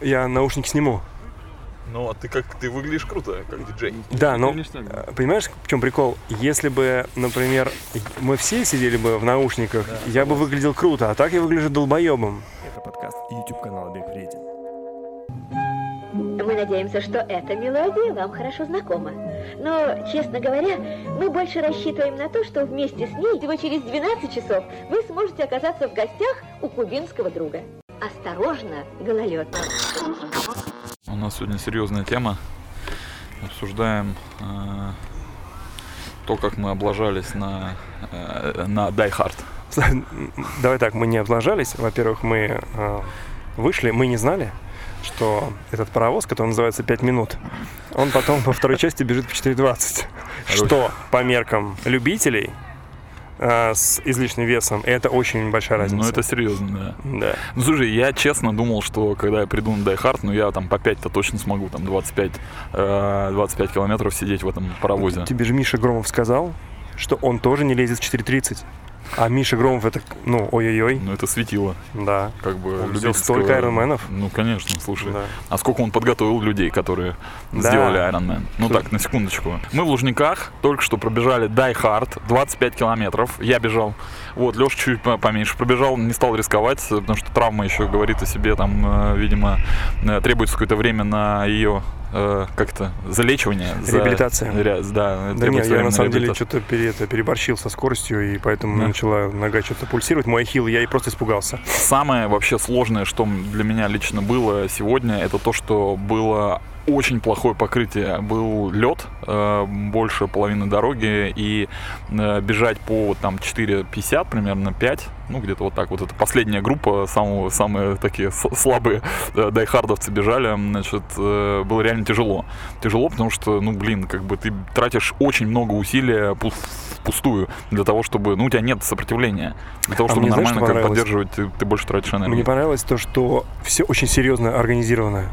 я наушники сниму. Ну, а ты как ты выглядишь круто, как диджей. Да, но Конечно, да. э, понимаешь, в чем прикол? Если бы, например, мы все сидели бы в наушниках, я бы выглядел круто, а так я выгляжу долбоебом. Это подкаст YouTube канала Бег Вреден. Мы надеемся, что эта мелодия вам хорошо знакома. Но, честно говоря, мы больше рассчитываем на то, что вместе с ней всего через 12 часов вы сможете оказаться в гостях у кубинского друга. Осторожно, гололед. У нас сегодня серьезная тема. Обсуждаем э, то, как мы облажались на, э, на Die Hard. Давай так, мы не облажались. Во-первых, мы э, вышли, мы не знали, что этот паровоз, который называется 5 минут, он потом во второй части бежит по 4.20. Что по меркам любителей э, с излишним весом, это очень большая разница. Ну, это серьезно, да. Да. Ну, слушай, я честно думал, что когда я приду на Die Hard, ну, я там по 5-то точно смогу, там, 25, э, 25 километров сидеть в этом паровозе. Тебе же Миша Громов сказал, что он тоже не лезет в 4.30. А Миша Громов это, ну, ой-ой-ой, Ну, это светило, да. как бы, Он любительского- столько айронменов. Ну, конечно, слушай. Да. А сколько он подготовил людей, которые Да. сделали Man? Ну Слушай. так, на секундочку. Мы в Лужниках только что пробежали Die Hard, 25 километров. Я бежал. Вот, Леша чуть по- поменьше пробежал, не стал рисковать, потому что травма еще говорит о себе. Там, э, видимо, э, требуется какое-то время на ее э, как-то залечивание. за- Реабилитация. ря- да, Да нет, я на самом деле что-то пере, это, переборщил со скоростью, и поэтому Да. начала нога что-то пульсировать. Мой ахилл, я и просто испугался. Самое вообще сложное, что для меня лично было сегодня, это то, что было очень плохое покрытие. Был лед, э, больше половины дороги, и э, бежать по вот там 4.50, примерно 5, ну где-то вот так вот. Это последняя группа, самого, самые такие слабые э, дайхардовцы бежали, значит, было реально тяжело. Тяжело, потому что, ну блин, как бы ты тратишь очень много усилия пу- впустую для того, чтобы, ну у тебя нет сопротивления. Для того, А чтобы мне знаешь, нормально что как поддерживать, ты, ты больше тратишь энергии. Мне понравилось то, что все очень серьезно организировано.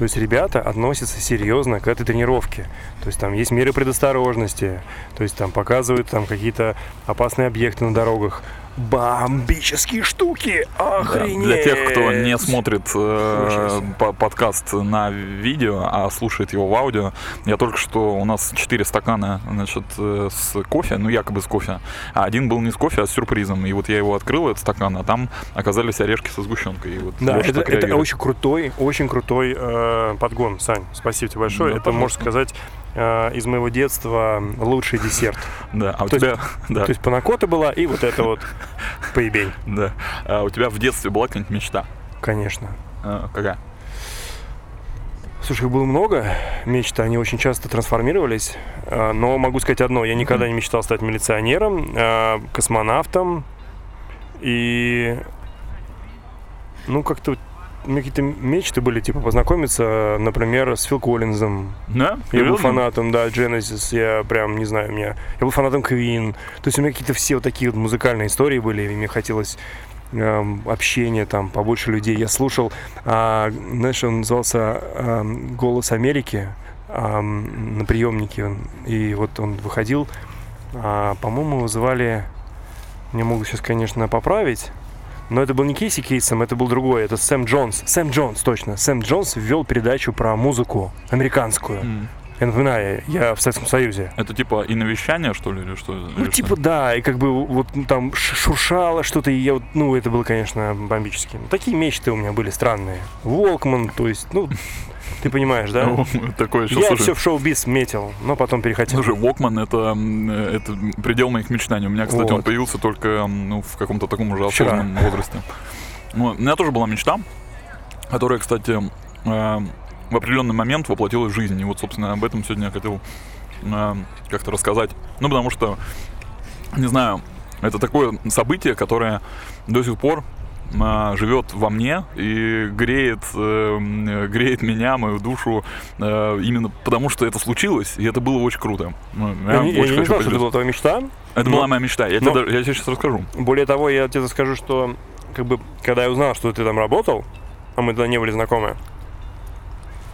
То есть ребята относятся серьезно к этой тренировке. То есть там есть меры предосторожности. То есть там показывают там какие-то опасные объекты на дорогах. Бомбические штуки! Да, Охренеть! Для тех, кто не смотрит э, по- подкаст на видео, а слушает его в аудио, я только что у нас 4 стакана значит, э, с кофе, ну якобы с кофе, а один был не с кофе, а с сюрпризом. И вот я его открыл, этот стакан, а там оказались орешки со сгущенкой. И вот Да, это, это очень крутой, очень крутой э, подгон, Сань. Спасибо тебе большое. Да, это, можно пожалуйста. сказать, э, из моего детства лучший десерт. Да, а у то есть- тебя, да, То есть панакота была и вот это вот поебень. да. А у тебя в детстве была какая-нибудь мечта? Конечно. А, какая? Слушай, их было много мечт, они очень часто трансформировались. А, Но могу сказать одно, я никогда не мечтал стать милиционером, а, космонавтом. И, ну, как-то у меня какие-то мечты были, типа, познакомиться, например, с Фил Коллинзом. Да? Я был фанатом, да, Genesis, я прям, не знаю, у меня... Я был фанатом Queen. То есть у меня какие-то все вот такие вот музыкальные истории были, и мне хотелось эм, общения, там, побольше людей. Я слушал, а, знаешь, он назывался эм, «Голос Америки», ам, на приемнике, и вот он выходил, а, по-моему, его звали, мне могут сейчас, конечно, поправить, но это был не Кейси Кейсом, это был другой, это Сэм Джонс. Сэм Джонс, точно. Сэм Джонс ввел передачу про музыку американскую. М. Я напоминаю, я в Советском Союзе. Это типа и навещание, что ли, или что? Ну, Или типа, что? да, и как бы вот ну, там шуршало что-то, и я вот, ну, это было, конечно, бомбически. Ну, Такие мечты у меня были странные. Волкман, то есть, ну, ты понимаешь, да? Ну, Такое еще, Я слушай, все в шоу-биз метил, но потом перехотел. Слушай, Walkman это, э, это предел моих мечтаний. У меня, кстати, он появился только ну, в каком-то таком уже осознанном возрасте. Ну, у меня тоже была мечта, которая, кстати, э, в определенный момент воплотилась в жизнь. И вот, собственно, об этом сегодня я хотел э, как-то рассказать. Ну, потому что, не знаю, это такое событие, которое до сих пор живет во мне и греет, э, м, греет меня, мою душу, э, именно потому что это случилось, и это было очень круто. Ну, Я, не- я очень не хочу знал, что это была твоя мечта. Это но- была моя мечта. Я, но- тебе, я тебе сейчас расскажу. Более того, я тебе скажу, что как бы, когда я узнал, что ты там работал, а мы тогда не были знакомы,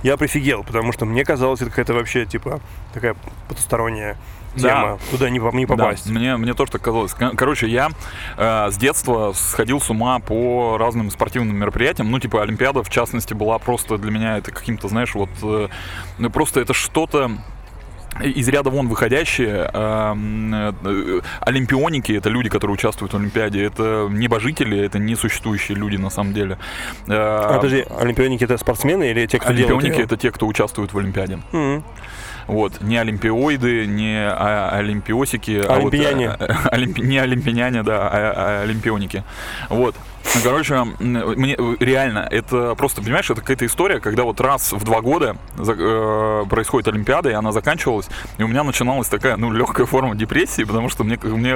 я прифигел, потому что мне казалось, это какая-то вообще, типа, такая потусторонняя тема. Да. Туда не, не попасть. Да, мне, мне тоже так казалось. Короче, я э, с детства сходил с ума по разным спортивным мероприятиям. Ну, типа, Олимпиада, в частности, была просто для меня это каким-то, знаешь, вот... Э, просто это что-то из ряда вон выходящие э, э, олимпионики, это люди, которые участвуют в Олимпиаде, это небожители, это несуществующие люди на самом деле. Э, а, подожди, олимпионики это спортсмены или те, кто олимпионики делают? это те, кто участвует в Олимпиаде. Mm-hmm. Вот, не олимпиоиды, не а, олимпиосики, олимпияне. а вот, олимпи, не олимпияне, да, а, а олимпионики. Вот. Ну, короче, мне реально, это просто, понимаешь, это какая-то история, когда вот раз в два года э, происходит Олимпиада, и она заканчивалась, и у меня начиналась такая, ну, легкая форма депрессии, потому что мне, мне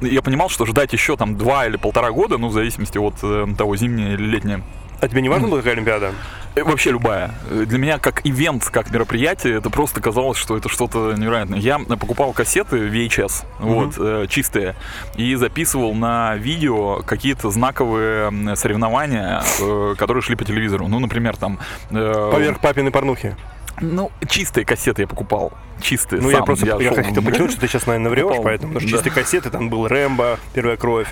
я понимал, что ждать еще там два или полтора года, ну, в зависимости от э, того, зимнее или летнее, а тебе не важно была какая Олимпиада? Э, вообще любая. Для меня как ивент, как мероприятие, это просто казалось, что это что-то невероятное. Я покупал кассеты VHS, mm-hmm. вот, э, чистые, и записывал на видео какие-то знаковые соревнования, э, которые шли по телевизору. Ну, например, там... Э, Поверх папиной порнухи. Ну, чистые кассеты я покупал. Чистые. Ну, сам. я просто я, я хотел подчеркнуть, что ты сейчас, наверное, врешь, покупал. поэтому. Потому что да. чистые кассеты, там был Рэмбо, Первая кровь,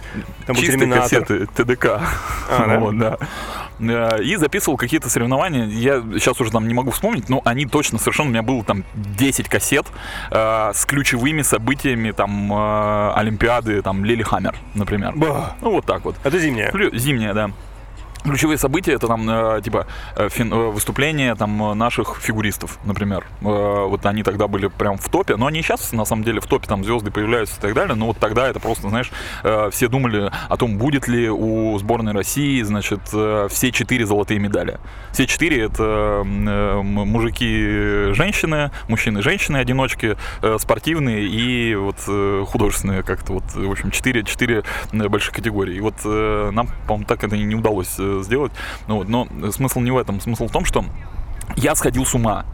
там чистые был Терминатор. кассеты, ТДК. А, да? Вот, да. Э, и записывал какие-то соревнования. Я сейчас уже там не могу вспомнить, но они точно совершенно. У меня было там 10 кассет э, с ключевыми событиями там э, Олимпиады, там Лили-Хаммер, например. Ба. Ну, вот так вот. Это зимняя? Зимняя, да. Ключевые события это там э, типа э, фин, э, выступления там наших фигуристов, например. Вот они тогда были прям в топе, но они сейчас на самом деле в топе там звезды появляются и так далее. Но вот тогда это просто, знаешь, все думали о том, будет ли у сборной России, значит, все четыре золотые медали. Все четыре это мужики, женщины, мужчины, женщины, одиночки, спортивные и вот художественные как-то вот, в общем, четыре, четыре больших категории. И вот нам, по-моему, так это не удалось сделать. Ну, вот, но смысл не в этом. Смысл в том, что я сходил с ума.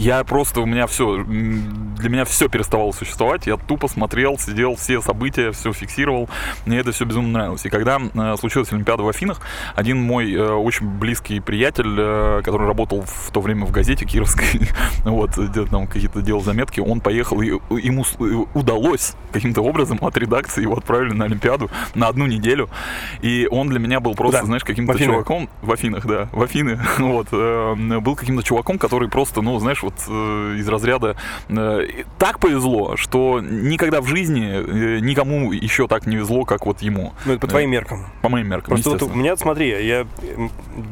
Я просто, у меня все, для меня все переставало существовать. Я тупо смотрел, сидел, все события, все фиксировал. Мне это все безумно нравилось. И когда э, случилась Олимпиада в Афинах, один мой э, очень близкий приятель, э, который работал в то время в газете Кировской, вот, там какие-то делал заметки, он поехал, и ему удалось каким-то образом от редакции его отправили на Олимпиаду на одну неделю. И он для меня был просто, да. знаешь, каким-то чуваком в Афинах, да, в Афины, вот, э, был каким-то чуваком, который просто, ну, знаешь, вот э, из разряда э, так повезло, что никогда в жизни э, никому еще так не везло, как вот ему. Ну, это по твоим меркам. По моим меркам, Просто вот у меня, смотри, я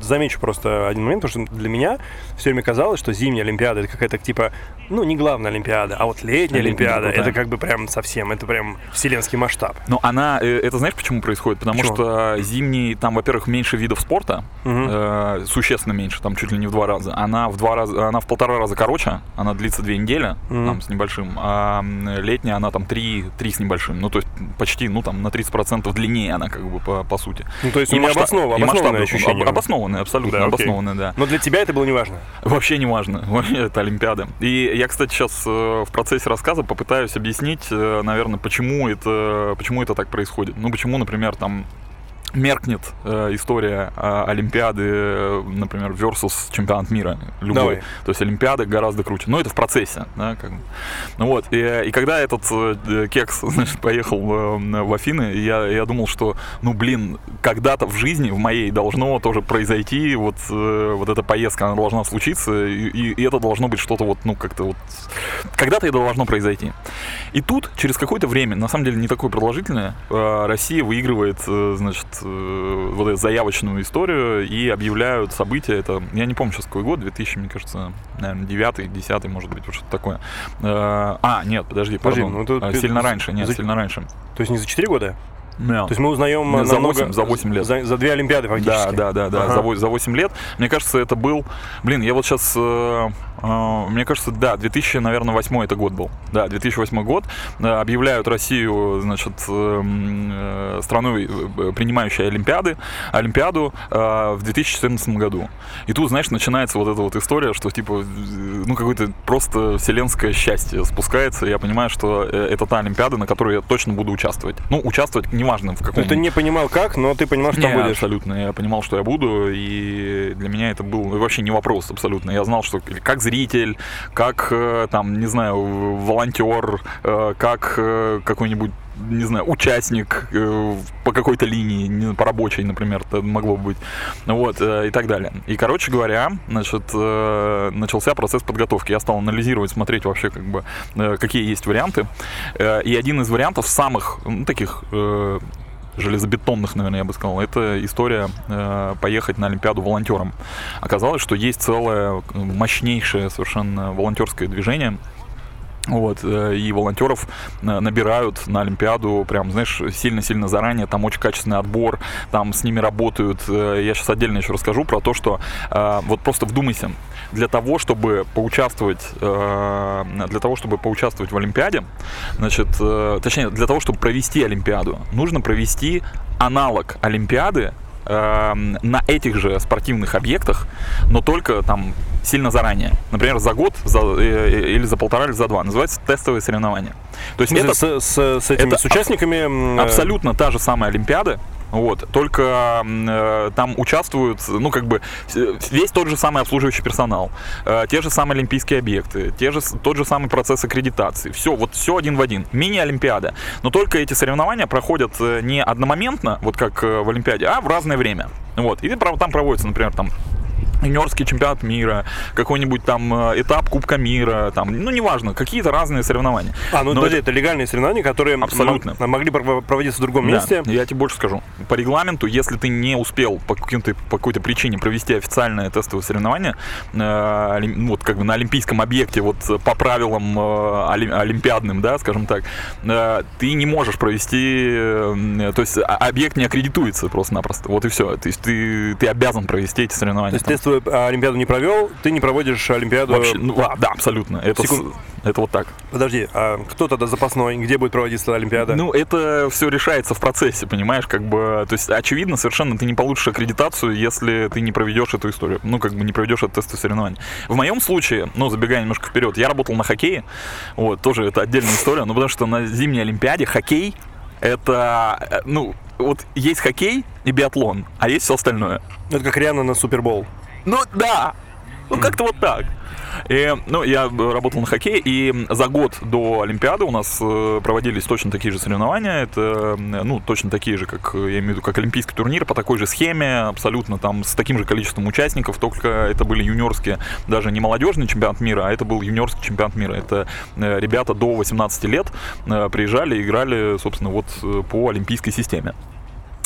замечу просто один момент, потому что для меня все время казалось, что зимняя Олимпиада это какая-то типа, ну, не главная Олимпиада, а вот летняя Олимпиада, это как бы прям совсем, это прям вселенский масштаб. Ну, она, это знаешь, почему происходит? Потому почему? что зимний, там, во-первых, меньше видов спорта, угу. э, существенно меньше, там чуть ли не в два раза. Она в два раза, она в полтора раза короче, она длится две недели, mm-hmm. там, с небольшим, а летняя она там три, три с небольшим, ну, то есть почти, ну, там, на 30% длиннее она, как бы, по, по сути. Ну, то есть и масштаб, обоснов, обоснованное ощущение. Об, обоснованное, абсолютно, да, обоснованное, да. Но для тебя это было не важно? Вообще не важно, это Олимпиада. И я, кстати, сейчас э, в процессе рассказа попытаюсь объяснить, э, наверное, почему это, почему это так происходит. Ну, почему, например, там меркнет э, история э, Олимпиады, например, versus чемпионат мира любой. Давай. То есть Олимпиада гораздо круче. Но это в процессе, да, как. Ну вот. И, и когда этот э, кекс, значит, поехал э, в Афины, я, я думал, что, ну, блин, когда-то в жизни, в моей, должно тоже произойти вот, э, вот эта поездка, она должна случиться, и, и, и это должно быть что-то вот, ну, как-то вот... Когда-то это должно произойти. И тут, через какое-то время, на самом деле не такое продолжительное, э, Россия выигрывает, э, значит, э, вот эту заявочную историю и объявляют события. Это, я не помню сейчас какой год, 2000, мне кажется, наверное, 9 10 может быть, вот что-то такое. Э, а, нет, подожди, подожди пардон. Ну, это, сильно раньше, нет, за... сильно раньше. То есть не за 4 года? Yeah. То есть мы узнаем Нет, за, 8, за 8 лет. За, за две Олимпиады фактически. Да, да, да, да ага. за, за 8 лет. Мне кажется, это был... Блин, я вот сейчас э, мне кажется, да, 2000, наверное, 2008 это год был. Да, 2008 год. Объявляют Россию, значит, эм, э, страной, э, принимающей Олимпиады, Олимпиаду э, в 2014 году. И тут, знаешь, начинается вот эта вот история, что, типа, ну, какое-то просто вселенское счастье спускается. И я понимаю, что это та Олимпиада, на которой я точно буду участвовать. Ну, участвовать не, неважно в каком... Ты не понимал как, но ты понимал, что не, будешь. абсолютно. Я понимал, что я буду, и для меня это был вообще не вопрос абсолютно. Я знал, что как зритель, как, э, там, не знаю, волонтер, э, как э, какой-нибудь не знаю, участник по какой-то линии, по рабочей, например, это могло быть, вот, и так далее. И, короче говоря, значит, начался процесс подготовки. Я стал анализировать, смотреть вообще, как бы, какие есть варианты. И один из вариантов самых, ну, таких железобетонных, наверное, я бы сказал, это история э, поехать на Олимпиаду волонтером. Оказалось, что есть целое мощнейшее совершенно волонтерское движение, вот, э, и волонтеров э, набирают на Олимпиаду прям, знаешь, сильно-сильно заранее, там очень качественный отбор, там с ними работают. Э, я сейчас отдельно еще расскажу про то, что вот просто вдумайся, для того, чтобы поучаствовать, для того, чтобы поучаствовать в Олимпиаде, значит, точнее, для того, чтобы провести Олимпиаду, нужно провести аналог Олимпиады на этих же спортивных объектах, но только там сильно заранее. Например, за год за, э, э, или за полтора или за два. Называется тестовые соревнования. То есть это, с, с, с этими это с участниками... Аб- абсолютно та же самая Олимпиада, вот, только э, там участвуют, ну, как бы, весь тот же самый обслуживающий персонал, э, те же самые олимпийские объекты, те же, тот же самый процесс аккредитации. Все, вот все один в один. Мини-олимпиада. Но только эти соревнования проходят э, не одномоментно, вот как э, в Олимпиаде, а в разное время. Вот. И там проводится, например, там юниорский чемпионат мира, какой-нибудь там э, этап Кубка мира, там, ну, неважно, какие-то разные соревнования. А, ну, Но подожди, это... это легальные соревнования, которые Абсолютно. могли проводиться в другом да. месте? Я тебе больше скажу. По регламенту, если ты не успел по, каким-то, по какой-то причине провести официальное тестовое соревнование, э, вот как бы на олимпийском объекте, вот по правилам э, олимпиадным, да, скажем так, э, ты не можешь провести, э, то есть а, объект не аккредитуется просто-напросто, вот и все. То есть ты, ты обязан провести эти соревнования. То есть Олимпиаду не провел, ты не проводишь Олимпиаду... Вообще, ну, да, абсолютно. Это, Секунд... это вот так. Подожди, а кто тогда запасной? Где будет проводиться Олимпиада? Ну, это все решается в процессе, понимаешь, как бы... То есть, очевидно, совершенно ты не получишь аккредитацию, если ты не проведешь эту историю. Ну, как бы не проведешь этот тест соревнований. В моем случае, ну, забегая немножко вперед, я работал на хоккее. Вот, тоже это отдельная история. Ну, потому что на зимней Олимпиаде хоккей это, э, ну, вот есть хоккей и биатлон, а есть все остальное. Это как Риана на Супербол. Ну да, ну как-то вот так. И, ну, я работал на хоккее, и за год до Олимпиады у нас э, проводились точно такие же соревнования. Это, ну, точно такие же, как, я имею в виду, как олимпийский турнир, по такой же схеме, абсолютно там с таким же количеством участников, только это были юниорские, даже не молодежный чемпионат мира, а это был юниорский чемпионат мира. Это э, ребята до 18 лет э, приезжали и играли, собственно, вот по олимпийской системе.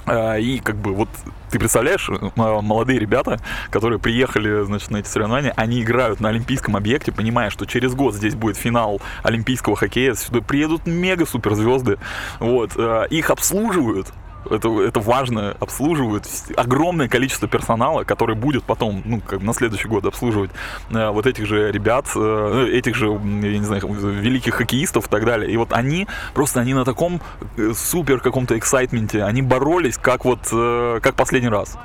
И как бы вот ты представляешь, молодые ребята, которые приехали, значит, на эти соревнования, они играют на олимпийском объекте, понимая, что через год здесь будет финал олимпийского хоккея, сюда приедут мега суперзвезды, вот, э, их обслуживают, это, это важно, обслуживают огромное количество персонала, который будет потом, ну, как на следующий год обслуживать э, вот этих же ребят, э, этих же, я не знаю, великих хоккеистов и так далее. И вот они, просто они на таком э, супер каком-то эксайтменте, они боролись как вот, э, как последний раз.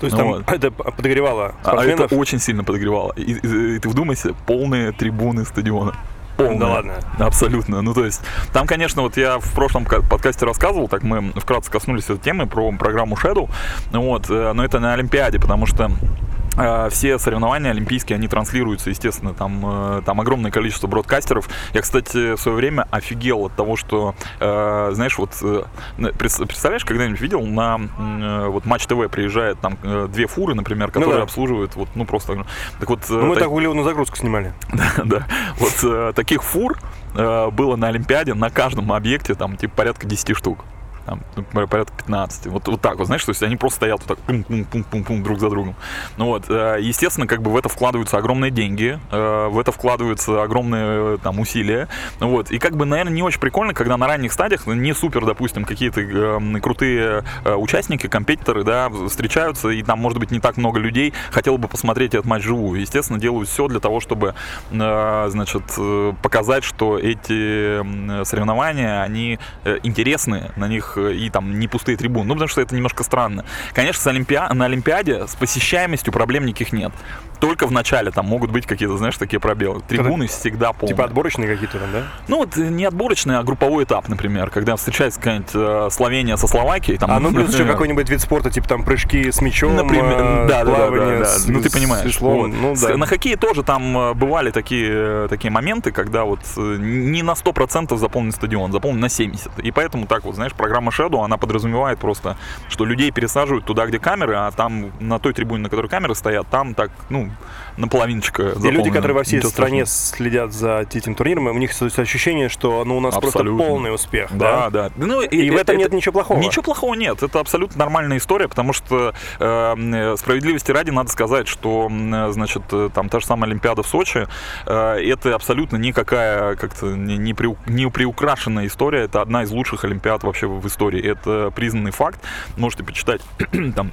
То есть ну, там вот. это подогревало спортсменов? А это очень сильно подогревало. И, и, и ты вдумайся, полные трибуны стадиона полная. Да ладно. Абсолютно. Ну, то есть, там, конечно, вот я в прошлом подкасте рассказывал, так мы вкратце коснулись этой темы про программу Shadow, вот, э, но это на Олимпиаде, потому что все соревнования олимпийские, они транслируются, естественно, там, э, там огромное количество бродкастеров. Я, кстати, в свое время офигел от того, что, э, знаешь, вот, представляешь, когда-нибудь видел, на вот Матч ТВ приезжает там две фуры, например, которые ну, да. обслуживают, вот, ну, просто... Так вот, ну, мы так, так на загрузку снимали. да, да. Вот таких фур было на Олимпиаде на каждом объекте, там, типа, порядка 10 штук там, ну, порядка 15. Вот, вот так вот, знаешь, то есть они просто стоят вот так пум-пум-пум-пум друг за другом. Ну вот, э, естественно, как бы в это вкладываются огромные деньги, э, в это вкладываются огромные там усилия. Ну вот, и как бы, наверное, не очень прикольно, когда на ранних стадиях не супер, допустим, какие-то э, крутые участники, компетиторы, да, встречаются, и там, может быть, не так много людей хотел бы посмотреть этот матч живую. Естественно, делают все для того, чтобы, значит, показать, что эти соревнования, они интересны, на них стадионах и там не пустые трибуны. Ну, потому что это немножко странно. Конечно, с Олимпиа... на Олимпиаде с посещаемостью проблем никаких нет. Только в начале там могут быть какие-то, знаешь, такие пробелы. Трибуны Когда... всегда полные. Типа отборочные какие-то там, да? Ну, вот не отборочные, а групповой этап, например, когда встречается какая-нибудь э, Словения со Словакией. Там, а ну плюс еще какой-нибудь вид спорта, типа там прыжки с мячом, например, э, да, плавание да, да, да, с, Ну, ты понимаешь. Веслом, вот. ну, да. На хоккее тоже там э, бывали такие, такие моменты, когда вот э, не на 100% заполнен стадион, заполнен на 70%. И поэтому так вот, знаешь, программа Shadow, она подразумевает просто, что людей пересаживают туда, где камеры, а там на той трибуне, на которой камеры стоят, там так, ну, наполовиночка И люди, которые во всей стране следят за этим турниром, у них ощущение, что ну, у нас абсолютно. просто полный успех. Да, да. да. Ну, и, и в этом это, нет ничего плохого. Ничего плохого нет. Это абсолютно нормальная история, потому что э, справедливости ради надо сказать, что, значит, там та же самая Олимпиада в Сочи, э, это абсолютно никакая как-то не, не, при, не приукрашенная история. Это одна из лучших Олимпиад вообще в истории. Это признанный факт. Можете почитать там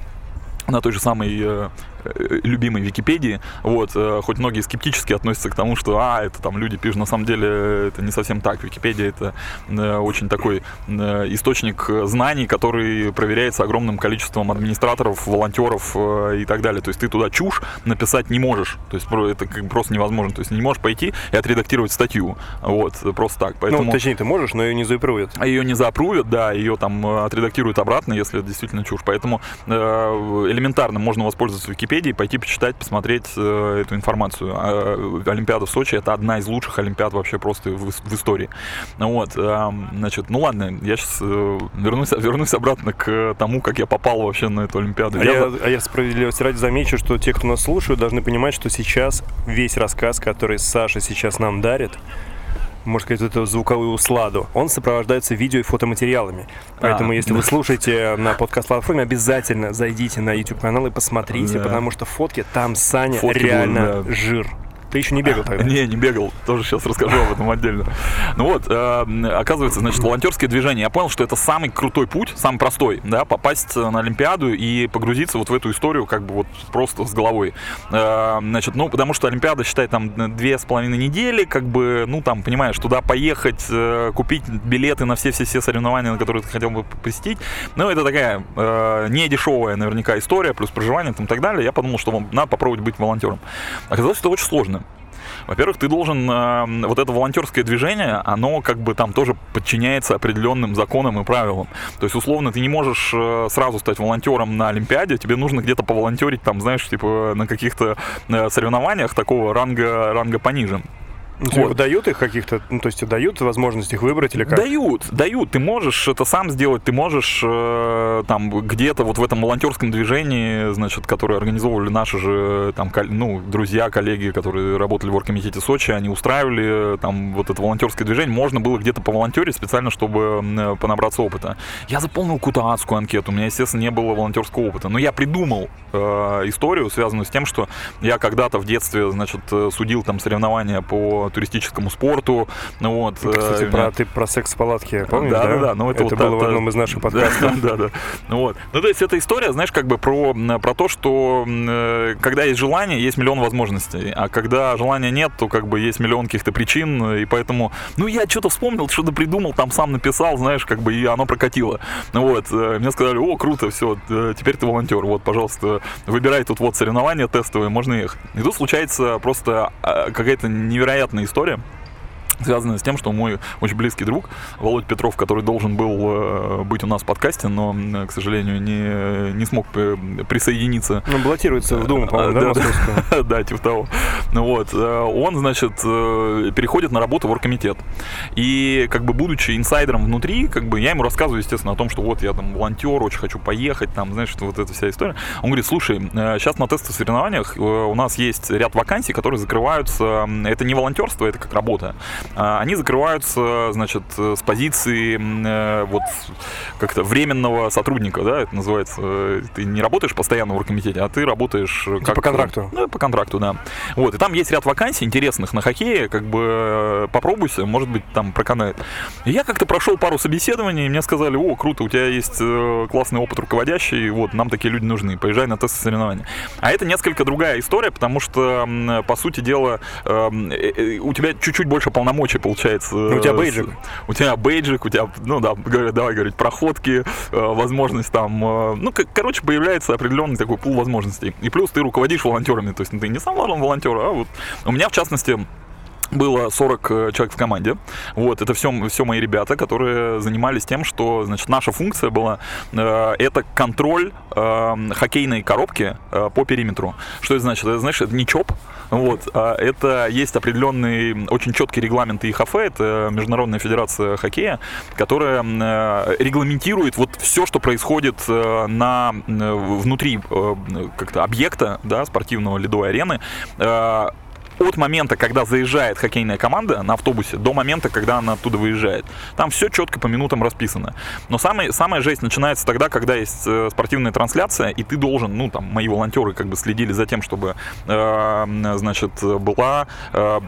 на той же самой э, Э, любимой Википедии. Вот, э, хоть многие скептически относятся к тому, что, а, это там люди пишут, на самом деле это не совсем так. Википедия это э, очень такой источник знаний, который проверяется огромным количеством администраторов, волонтеров и так далее. То есть ты туда чушь написать не можешь. То есть это просто невозможно. То есть не можешь пойти и отредактировать статью. Вот, просто так. Поэтому... Ну, точнее, ты можешь, но ее не заапрувят. А ее не заапрувят, да, ее там отредактируют обратно, если это действительно чушь. Поэтому элементарно можно воспользоваться Википедией Википедии, пойти почитать, посмотреть э, эту информацию. А, Олимпиада в Сочи это одна из лучших Олимпиад вообще просто в, в истории. Вот, э, значит, ну ладно, я сейчас э, вернусь, вернусь обратно к тому, как я попал вообще на эту Олимпиаду. А я, я, а я справедливости ради замечу, что те, кто нас слушают, должны понимать, что сейчас весь рассказ, который Саша сейчас нам дарит, можно сказать, эту звуковую усладу, он сопровождается видео и фотоматериалами. Поэтому, а, если да. вы слушаете на подкаст-платформе, обязательно зайдите на YouTube-канал и посмотрите, да. потому что фотки там Саня фотки реально будут, да. жир. Ты еще не бегал тогда? Не, не бегал. Тоже сейчас расскажу об этом отдельно. Ну вот, э, оказывается, значит, волонтерские движения. Я понял, что это самый крутой путь, самый простой, да, попасть на Олимпиаду и погрузиться вот в эту историю как бы вот просто с головой. Э, значит, ну, потому что Олимпиада, считай, там две с половиной недели, как бы, ну, там, понимаешь, туда поехать, э, купить билеты на все-все-все соревнования, на которые ты хотел бы посетить. Ну, это такая э, не дешевая наверняка история, плюс проживание там и так далее. Я подумал, что надо попробовать быть волонтером. Оказалось, это очень сложно. Во-первых, ты должен, э, вот это волонтерское движение, оно как бы там тоже подчиняется определенным законам и правилам. То есть, условно, ты не можешь э, сразу стать волонтером на Олимпиаде, тебе нужно где-то поволонтерить, там, знаешь, типа на каких-то э, соревнованиях такого ранга, ранга пониже. Ну, вот. дают их каких-то, ну, то есть дают возможность их выбрать или как? Дают, дают. Ты можешь это сам сделать, ты можешь э, там где-то вот в этом волонтерском движении, значит, которое организовывали наши же там, ну, друзья, коллеги, которые работали в оргкомитете Сочи, они устраивали там вот это волонтерское движение, можно было где-то поволонтерить специально, чтобы э, понабраться опыта. Я заполнил какую-то адскую анкету, у меня, естественно, не было волонтерского опыта, но я придумал э, историю, связанную с тем, что я когда-то в детстве, значит, э, судил там соревнования по туристическому спорту. Ну, вот, это, кстати, э, про, ты про секс-палатки помнишь, да? Да, да, ну это, это вот, было в одном из наших подкастов. Да, да, Ну, вот. Ну, то есть, эта история, знаешь, как бы про, про то, что э, когда есть желание, есть миллион возможностей, а когда желания нет, то как бы есть миллион каких-то причин, и поэтому, ну, я что-то вспомнил, что-то придумал, там сам написал, знаешь, как бы, и оно прокатило. Ну, вот, э, мне сказали, о, круто, все, теперь ты волонтер, вот, пожалуйста, выбирай тут вот соревнования тестовые, можно ехать. И тут случается просто какая-то невероятная история связанная с тем, что мой очень близкий друг Володь Петров, который должен был э, быть у нас в подкасте, но, к сожалению, не, не смог присоединиться. Ну, баллотируется в Думу, по-моему, да, да, да, да, типа того. Ну вот, э, он, значит, э, переходит на работу в оргкомитет. И, как бы, будучи инсайдером внутри, как бы, я ему рассказываю, естественно, о том, что вот я там волонтер, очень хочу поехать, там, знаешь, вот эта вся история. Он говорит, слушай, сейчас на тестовых соревнованиях у нас есть ряд вакансий, которые закрываются. Это не волонтерство, это как работа. А, они закрываются, значит, с позиции э, вот как-то временного сотрудника, да, это называется. Ты не работаешь постоянно в оргкомитете, а ты работаешь как... По контракту. Ну, по контракту, да. Вот, и там есть ряд вакансий интересных на хоккее, как бы э, попробуйся, может быть, там проканает. Я как-то прошел пару собеседований, и мне сказали, о, круто, у тебя есть э, классный опыт руководящий, вот, нам такие люди нужны, поезжай на тесты соревнования. А это несколько другая история, потому что, по сути дела, у тебя чуть-чуть больше полномочий полномочий, получается. Ну, у тебя бейджик. У тебя бейджик, у тебя, ну да, давай говорить, проходки, возможность там, ну, короче, появляется определенный такой пул возможностей. И плюс ты руководишь волонтерами, то есть ты не сам волонтер, а вот у меня, в частности, было 40 э, человек в команде. Вот, это все, все мои ребята, которые занимались тем, что, значит, наша функция была, э, это контроль э, хоккейной коробки э, по периметру. Что это значит? Это, знаешь, это не ЧОП, вот, а это есть определенный, очень четкий регламент ИХФ, это Международная Федерация Хоккея, которая э, регламентирует вот все, что происходит э, на, э, внутри как-то объекта, да, спортивного ледовой арены, от момента, когда заезжает хоккейная команда на автобусе, до момента, когда она оттуда выезжает. Там все четко по минутам расписано. Но самая, самая жесть начинается тогда, когда есть э, спортивная трансляция, и ты должен, ну, там, мои волонтеры как бы следили за тем, чтобы, э, значит, была, э,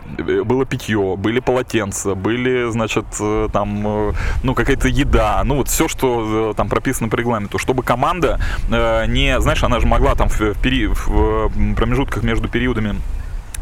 было питье, были полотенца, были, значит, э, там, э, ну, какая-то еда, ну, вот все, что э, там прописано по регламенту, чтобы команда э, не, знаешь, она же могла там в, в, пери, в промежутках между периодами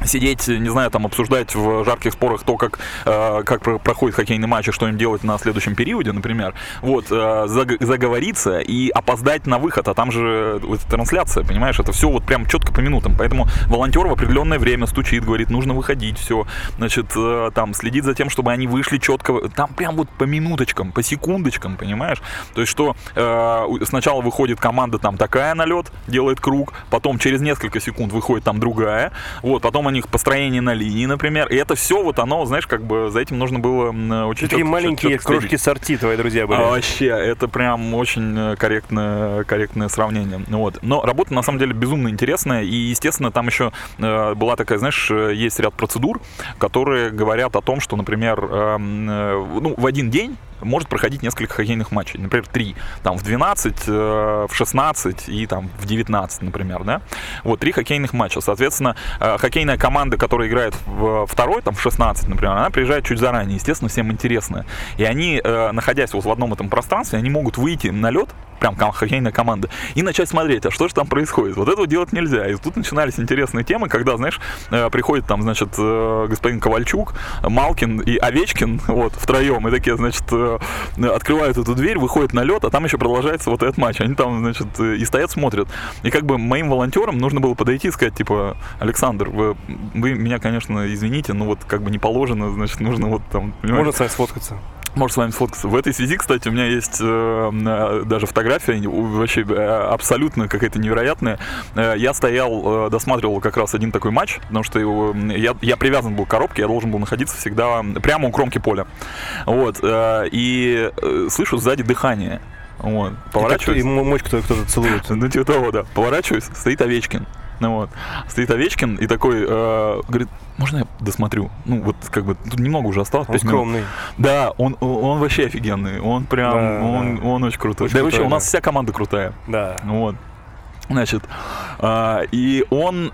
сидеть, не знаю, там обсуждать в жарких спорах то, как, э, как хоккейный матч и что им делать на следующем периоде, например. Вот, э, заговориться и опоздать на выход, а там же вот, трансляция, понимаешь, это все вот прям четко по минутам. Поэтому волонтер в определенное время стучит, говорит, нужно выходить, все, значит, э, там следит за тем, чтобы они вышли четко, там прям вот по минуточкам, по секундочкам, понимаешь? То есть, что э, сначала выходит команда там такая на лед, делает круг, потом через несколько секунд выходит там другая, вот, потом них построение на линии, например. И это все вот оно, знаешь, как бы за этим нужно было очень Такие маленькие четко кружки сорти твои друзья были. А, вообще, это прям очень э, корректное, корректное сравнение. Вот. Но работа на самом деле безумно интересная. И, естественно, там еще э, была такая, знаешь, э, есть ряд процедур, которые говорят о том, что, например, э, э, ну, в один день может проходить несколько хоккейных матчей. Например, три. Там в 12, э, в 16 и там в 19, например, да? Вот, три хоккейных матча. Соответственно, э, хоккейная команда, которая играет в второй, там в 16, например, она приезжает чуть заранее. Естественно, всем интересно. И они, э, находясь вот в одном этом пространстве, они могут выйти на лед, прям хоккейная команда, и начать смотреть, а что же там происходит. Вот этого делать нельзя. И тут начинались интересные темы, когда, знаешь, приходит там, значит, господин Ковальчук, Малкин и Овечкин, вот, втроем, и такие, значит, Э, открывают эту дверь, выходят на лед, а там еще продолжается вот этот матч. Они там, значит, э, и стоят, смотрят. И как бы моим волонтерам нужно было подойти и сказать, типа, Александр, вы, вы меня, конечно, извините, но вот как бы не положено, значит, нужно вот там... Понимаете? Можно сфоткаться? Может с вами сфоткаться. В этой связи, кстати, у меня есть э, даже фотография, вообще э, абсолютно какая-то невероятная. Э, я стоял, э, досматривал как раз один такой матч, потому что его, я, я привязан был к коробке, я должен был находиться всегда прямо у кромки поля. Вот. Э, и э, слышу сзади дыхание. Вот. Поворачиваюсь. И, и мочку кто-то целует. Ну, типа того, да. Поворачиваюсь, стоит Овечкин. Ну вот. Стоит Овечкин и такой э, говорит, можно я досмотрю? Ну, вот как бы тут немного уже осталось. Он скромный. Минут. Да, он, он вообще офигенный. Он прям, да, он, да. он очень крутой. Очень да, крутой, вообще, да. у нас вся команда крутая. Да. Вот. Значит, э, и он...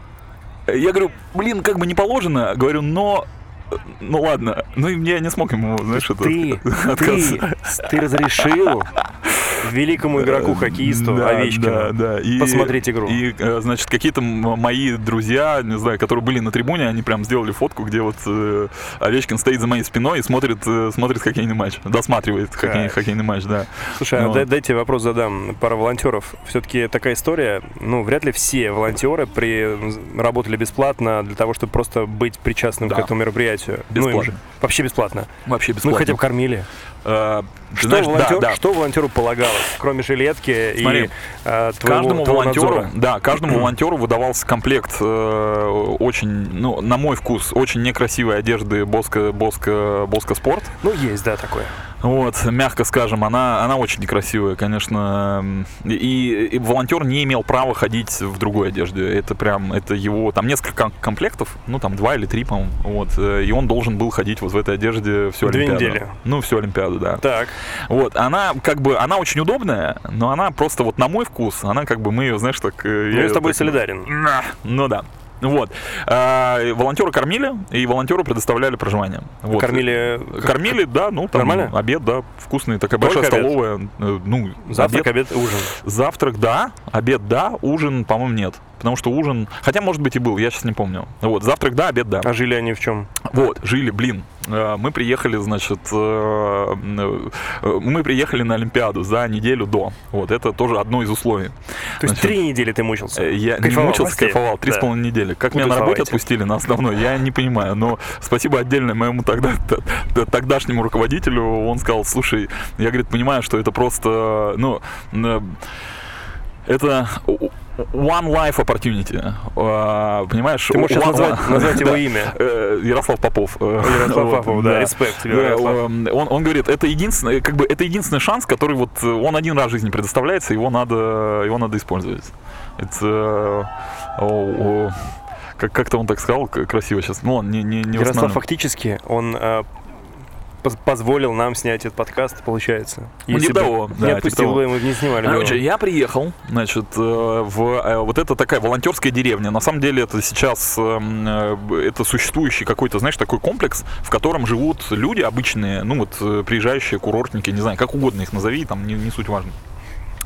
Я говорю, блин, как бы не положено, говорю, но ну ладно, ну и мне не смог ему, знаешь, ты, это ты, ты разрешил великому игроку хоккеисту да, Овечкину да, да. И, посмотреть игру. И, э, значит, какие-то мои друзья, не знаю, которые были на трибуне, они прям сделали фотку, где вот э, Овечкин стоит за моей спиной и смотрит, э, смотрит хоккейный матч, досматривает хоккей, хоккейный матч, да. Слушай, а Но... а дайте вопрос задам. Пара волонтеров. Все-таки такая история, ну, вряд ли все волонтеры при... работали бесплатно для того, чтобы просто быть причастным да. к этому мероприятию. Бесплатно. Ну, Вообще бесплатно. Вообще бесплатно. Ну, хотя бы кормили. Э, что, знаешь, волонтер, да, да. что волонтеру полагалось, кроме жилетки Смотри, и э, твоего, каждому волонтеру, надзора? да, каждому волонтеру выдавался комплект э, очень, ну, на мой вкус, очень некрасивой одежды Боско, Боско, Боско Спорт. Ну, есть, да, такое. Вот, мягко скажем, она, она очень некрасивая, конечно. И, и волонтер не имел права ходить в другой одежде. Это прям, это его, там несколько комплектов, ну там два или три, по-моему. Вот, э, и он должен был ходить вот в этой одежде всю Две Олимпиаду. недели. Ну, всю Олимпиаду, да. Так. Вот, она как бы, она очень удобная, но она просто вот на мой вкус, она как бы, мы ее, знаешь, так... Э, ну, я с тобой так, солидарен. Ну да. Вот. А, волонтеры кормили, и волонтеру предоставляли проживание. Вот. Кормили? Кормили, да, ну там Нормально? обед, да, вкусный, такая Только большая обед? столовая. Э, ну, Завтрак, обед, обед, ужин. Завтрак, да, обед, да, ужин, по-моему, нет. Потому что ужин, хотя, может быть, и был, я сейчас не помню. Вот, завтрак да, обед да. А жили они в чем? Вот, жили, блин. Э, мы приехали, значит, э, э, мы приехали на Олимпиаду за неделю до. Вот, это тоже одно из условий. То есть Значит, три недели ты мучился? Я Кайфовал, не мучился, прости. кайфовал. Три с Да. половиной недели. Как меня на работе отпустили на основной, я не понимаю. Но спасибо отдельно моему тогда, тогдашнему руководителю. Он сказал, слушай, я, говорит, понимаю, что это просто, ну, это one life opportunity. А, Понимаешь? Ты можешь One- назвать, назвать его имя. Э, Ярослав Попов. Э, Ярослав Попов, да, респект тебе, Да, Ярослав. э, Он, он говорит, это единственный, как бы, это единственный шанс, который вот э, он один раз в жизни предоставляется, его надо, его надо использовать. Это э, как, как-то он так сказал, красиво сейчас. Ну, он не, не, не Ярослав фактически, он э, позволил нам снять этот подкаст, получается. Ну, Если не бы того, не да, типа отпустил того. бы, мы бы не снимали бы Короче, его. я приехал, значит, э, в э, вот это такая волонтерская деревня. На самом деле это сейчас эм, э, это существующий какой-то, знаешь, такой комплекс, в котором живут люди обычные, ну вот приезжающие курортники, не знаю, как угодно их назови, там не, не суть важно.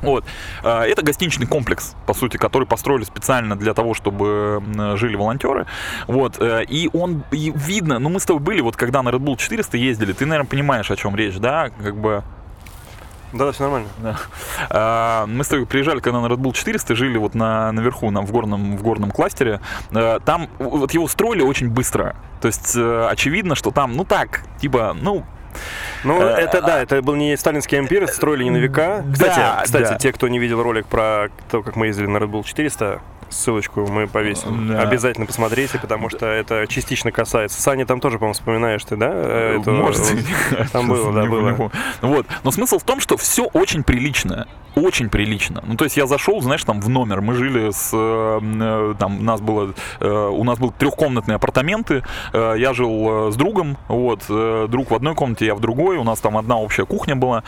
Вот. Э, Это гостиничный комплекс, по сути, который построили специально для того, чтобы жили волонтеры. Вот. э, И он и видно, ну мы с тобой были, вот когда на Red Bull 400 ездили, ты, наверное, понимаешь, о чем речь, да? Как бы Да, все нормально. да. А, Мы с тобой приезжали, когда на Red Bull 400, жили вот на, наверху, на, в, горном, в горном кластере. А, Там вот его строили очень быстро. То есть э, очевидно, что там, ну так, типа, ну, Ну, Э, это да, это был не сталинский ампир, строили не на века. Кстати, Да, кстати, да. те, кто не видел ролик про то, как мы ездили на Red Bull 400, ссылочку мы повесим. Да. Обязательно посмотрите, потому что это частично касается. Саня там тоже, по-моему, вспоминаешь ты, да? э, эту- может, Там было, да, было. помню. Вот. Но смысл в том, что все очень прилично. Очень прилично. Ну, то есть я зашел, знаешь, там в номер. Мы жили с... э, э, Там у нас было... У нас был трехкомнатные апартаменты. Я жил с другом. Вот. Друг в одной комнате, я в другой. У нас там одна общая кухня была.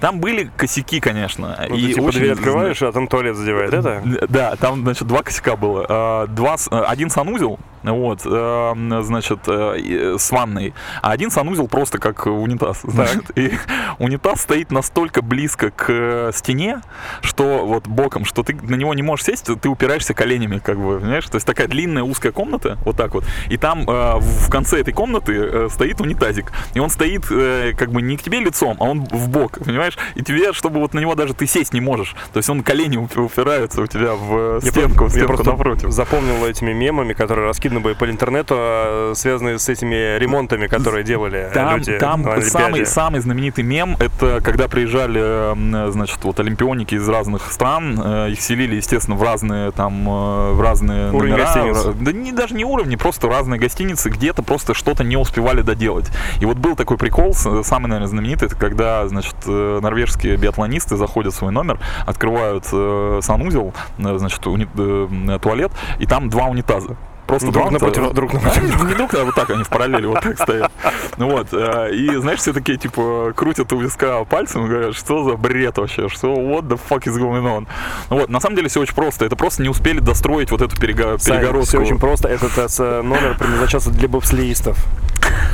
Там были косяки, конечно. Ну, ты типа очень, дверь открываешь, а там туалет задевает, это? да, там, значит, два косяка было. Э, Два, э, один санузел, вот, э, значит, э, с ванной, а один санузел просто как унитаз. Значит, и унитаз стоит настолько близко к э, стене, что вот боком, что ты на него не можешь сесть, ты упираешься коленями, как бы, понимаешь? То есть такая длинная узкая комната, вот так вот, и там в конце этой комнаты стоит унитазик, и он стоит как бы не к тебе лицом, а он в бок, понимаешь? И тебе, чтобы вот на него даже ты сесть не можешь, то есть он колени уп- упираются у тебя в Я стенку, про- в я стенку просто напротив. запомнил этими мемами, которые раскиданы были по интернету, а, связанные с этими ремонтами, которые делали Там, люди там на Олимпиаде. самый, самый знаменитый мем, это когда приезжали, значит, вот олимпионики из разных стран, э, их селили, естественно, в разные там, э, в разные Уровень номера. гостиниц. в Да не, даже не уровни, просто разные гостиницы, где-то просто что-то не успевали доделать. И вот был такой прикол, самый, наверное, знаменитый, это когда, значит, э, норвежские биатлонисты заходят в свой номер, открывают санузел, значит, уни- туалет, и там два унитаза. Просто Друг два напротив друг напротив не друг, а вот так они в параллели вот так стоят. Ну вот, э, и знаешь, все такие, типа, крутят у виска пальцем и говорят, что за бред вообще, что what the fuck is going on. Ну Вот, на самом деле все очень просто, это просто не успели достроить вот эту перего- перегородку. все очень просто. Этот э, с- номер предназначался для бобслеистов.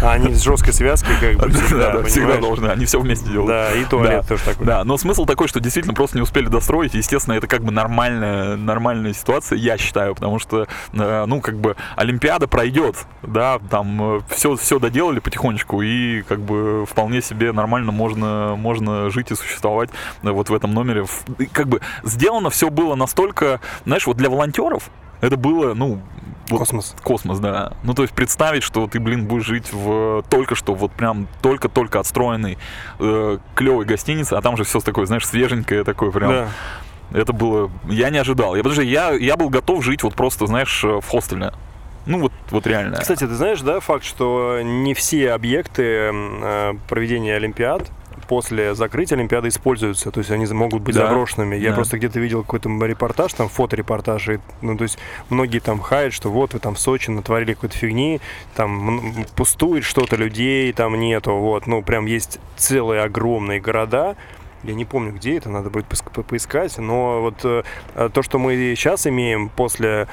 А они с жесткой связкой, как бы, Да, всегда, да, всегда понимаешь? должны, они все вместе делают. Да, и туалет Да. тоже такой. Да, но смысл такой, что действительно просто не успели достроить. Естественно, это как бы нормальная, нормальная ситуация, я считаю, потому что, э, ну, как бы Олимпиада пройдет, да, там все, все доделали потихонечку, и как бы вполне себе нормально можно, можно жить и существовать э, вот в этом номере. Как бы сделано все было настолько, знаешь, вот для волонтеров это было, ну, вот Космос. Космос, да. Ну, то есть представить, что ты, блин, будешь жить в только что, вот прям только-только отстроенной э, клевой гостинице, а там же все такое, знаешь, свеженькое такое прям. Да. Это было... Я не ожидал. Я, потому что я, я был готов жить вот просто, знаешь, э, в хостеле. Ну, вот, вот реально. Кстати, ты знаешь, да, факт, что не все объекты э, проведения Олимпиад после закрытия Олимпиады используются, то есть они могут быть Да. заброшенными. Я Да. просто где-то видел какой-то репортаж, там фоторепортаж, и, ну то есть многие там хаят, что вот вы там в Сочи натворили какой-то фигни, там пустует что-то, людей там нету, вот, ну прям есть целые огромные города, я не помню, где это, надо будет поиск- по- поискать, но вот э, то, что мы сейчас имеем после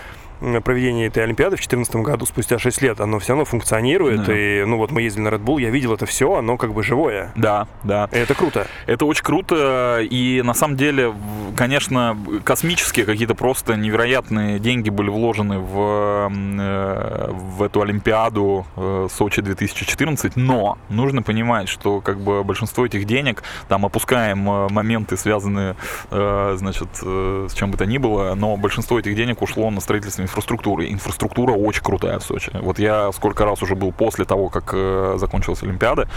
проведения этой Олимпиады в 2014 году, спустя 6 лет, оно все равно функционирует. Да. И, ну вот мы ездили на Red Bull, я видел это все, оно как бы живое. Да, да. И это круто. Это очень круто, и на самом деле, конечно, космические какие-то просто невероятные деньги были вложены в, э, в эту Олимпиаду э, Сочи 2014, но нужно понимать, что как бы большинство этих денег, там опускаем э, моменты, связанные, значит, с чем бы то ни было, но большинство этих денег ушло на строительство инфраструктуры. Инфраструктура очень крутая в Сочи. Вот я сколько раз уже был после того, как э, закончилась Олимпиада,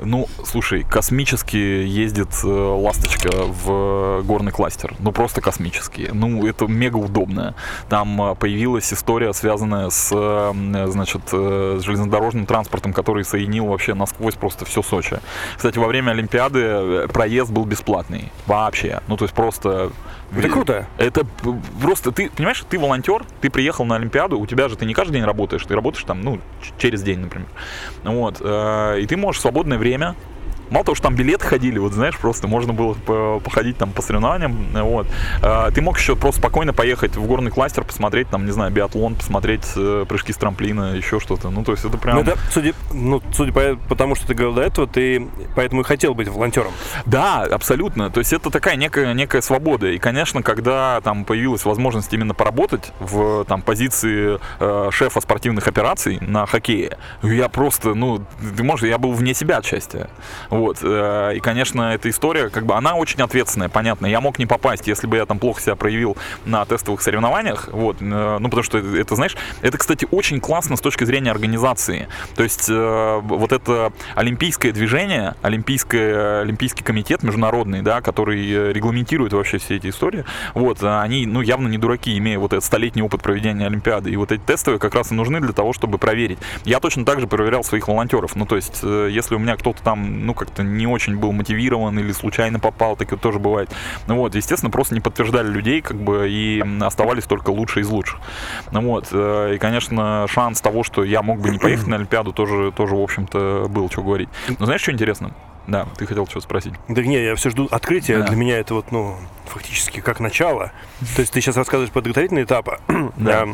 ну, слушай, космически ездит э, ласточка в горный кластер. Ну, просто космически. Ну, это мега удобно. Там э, появилась история, связанная с, значит, с железнодорожным транспортом, который соединил вообще насквозь просто все Сочи. Кстати, во время Олимпиады проезд был бесплатный. Вообще. Ну, то есть просто... Это круто. Это просто ты, понимаешь, ты волонтер, ты приехал на Олимпиаду, у тебя же ты не каждый день работаешь, ты работаешь там, ну, через день, например. Вот. э, И ты можешь в свободное время Мало того, что там билеты ходили, вот знаешь, просто можно было по- походить там по соревнованиям, вот. А, Ты мог еще просто спокойно поехать в горный кластер, посмотреть там, не знаю, биатлон, посмотреть э, прыжки с трамплина, еще что-то. Ну, то есть это прям... Ну, это, судя, ну, судя по потому, что ты говорил до этого, ты поэтому и хотел быть волонтером. Да, абсолютно. То есть это такая некая, некая свобода. И, конечно, когда там появилась возможность именно поработать в там, позиции э, шефа спортивных операций на хоккее, я просто, ну, ты можешь, я был вне себя отчасти. Вот. э, И, конечно, эта история, как бы, она очень ответственная, понятно. Я мог не попасть, если бы я там плохо себя проявил на тестовых соревнованиях. Вот. э, Ну, потому что это, знаешь, это, кстати, очень классно с точки зрения организации. То есть э, вот это олимпийское движение, олимпийское, олимпийский комитет международный, да, который регламентирует вообще все эти истории, вот, они, ну, явно не дураки, имея вот этот столетний опыт проведения Олимпиады. И вот эти тестовые как раз и нужны для того, чтобы проверить. Я точно так же проверял своих волонтеров. Ну, то есть, если у меня кто-то там, ну, как-то не очень был мотивирован или случайно попал, так вот тоже бывает. Ну вот, естественно, просто не подтверждали людей, как бы, и оставались только лучшие из лучших. Ну вот, э, и, конечно, шанс того, что я мог бы не поехать на Олимпиаду, тоже, тоже в общем-то, был, что говорить. Но знаешь, что интересно? Да, ты хотел что спросить. Да не, я все жду открытия. Да. Для меня это вот, ну, фактически как начало. То есть ты сейчас рассказываешь подготовительные этапы. Да.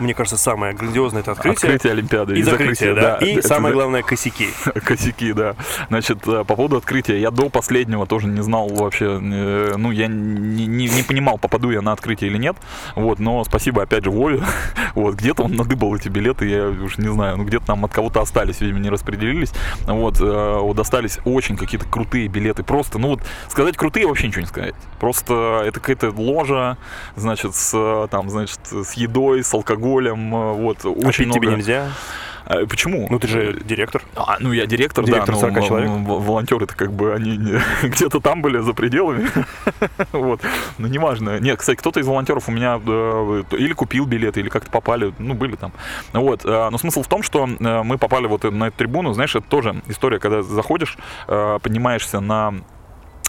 Мне кажется, самое грандиозное это открытие. Открытие Олимпиады И закрытие, да. И Это самое за- главное, косяки. Косяки, да. Значит, э, по поводу открытия, я до последнего тоже не знал вообще, э, ну, я не, не, не понимал, попаду я на открытие или нет, вот, но спасибо, опять же, Вове, вот, где-то он надыбал эти билеты, я уж не знаю, ну, где-то там от кого-то остались, видимо, не распределились, вот, э, вот, достались очень какие-то крутые билеты, просто, ну, вот, сказать крутые вообще ничего не сказать, просто это какая-то ложа, значит, с, там, значит, с едой, с алкоголем, э, вот, А очень пить тебе много... нельзя. А, Почему? Ну ты же директор. А, ну я директор, Директор да, 40 но человек. волонтеры-то как бы они где-то там были за пределами, вот, но неважно. Нет, кстати, кто-то из волонтеров у меня э, или купил билеты, или как-то попали, ну были там, вот. э, Но смысл в том, что мы попали вот на эту трибуну, знаешь, это тоже история, когда заходишь, поднимаешься на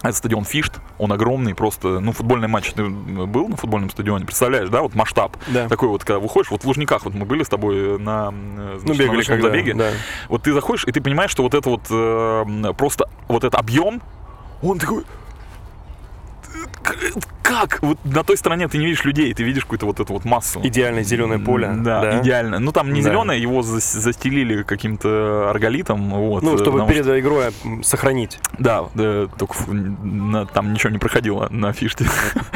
это стадион Фишт, он огромный, просто, ну, футбольный матч ты был на футбольном стадионе, представляешь, да, вот масштаб Да. такой вот, когда выходишь, вот в Лужниках, вот мы были с тобой на, э, Ну, значит, на бегали когда. забеге, Да. вот ты заходишь, и ты понимаешь, что вот это вот э, просто вот этот объем, он такой. Как? Вот на той стороне ты не видишь людей, ты видишь какую-то вот эту вот массу. Идеальное зеленое поле. Да, идеально. Ну там не Да. зеленое, его зас- застелили каким-то арголитом. Вот, Ну, э, чтобы перед игрой м, сохранить. да, да, только на- там ничего не проходило на фиште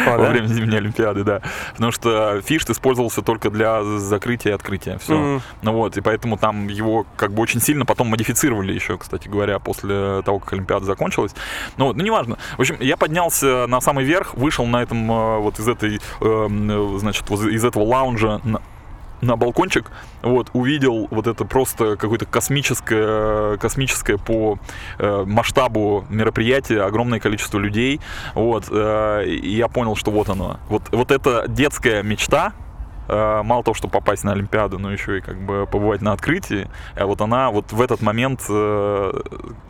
А, во да? время зимней Олимпиады, да. Потому что фишт использовался только для закрытия и открытия. Все. Мгм. Ну вот, и поэтому там его как бы очень сильно потом модифицировали еще, кстати говоря, после того, как Олимпиада закончилась. Ну вот, ну неважно. В общем, я поднялся на самый верх, вышел на этом, э, вот из этой, эм, значит, из этого лаунжа на, на балкончик, вот, увидел вот это просто какое-то космическое, космическое по э, масштабу мероприятие, огромное количество людей, вот, э, и я понял, что вот оно. Вот, вот эта детская мечта, мало того, что попасть на Олимпиаду, но еще и как бы побывать на открытии, а вот она вот в этот момент э,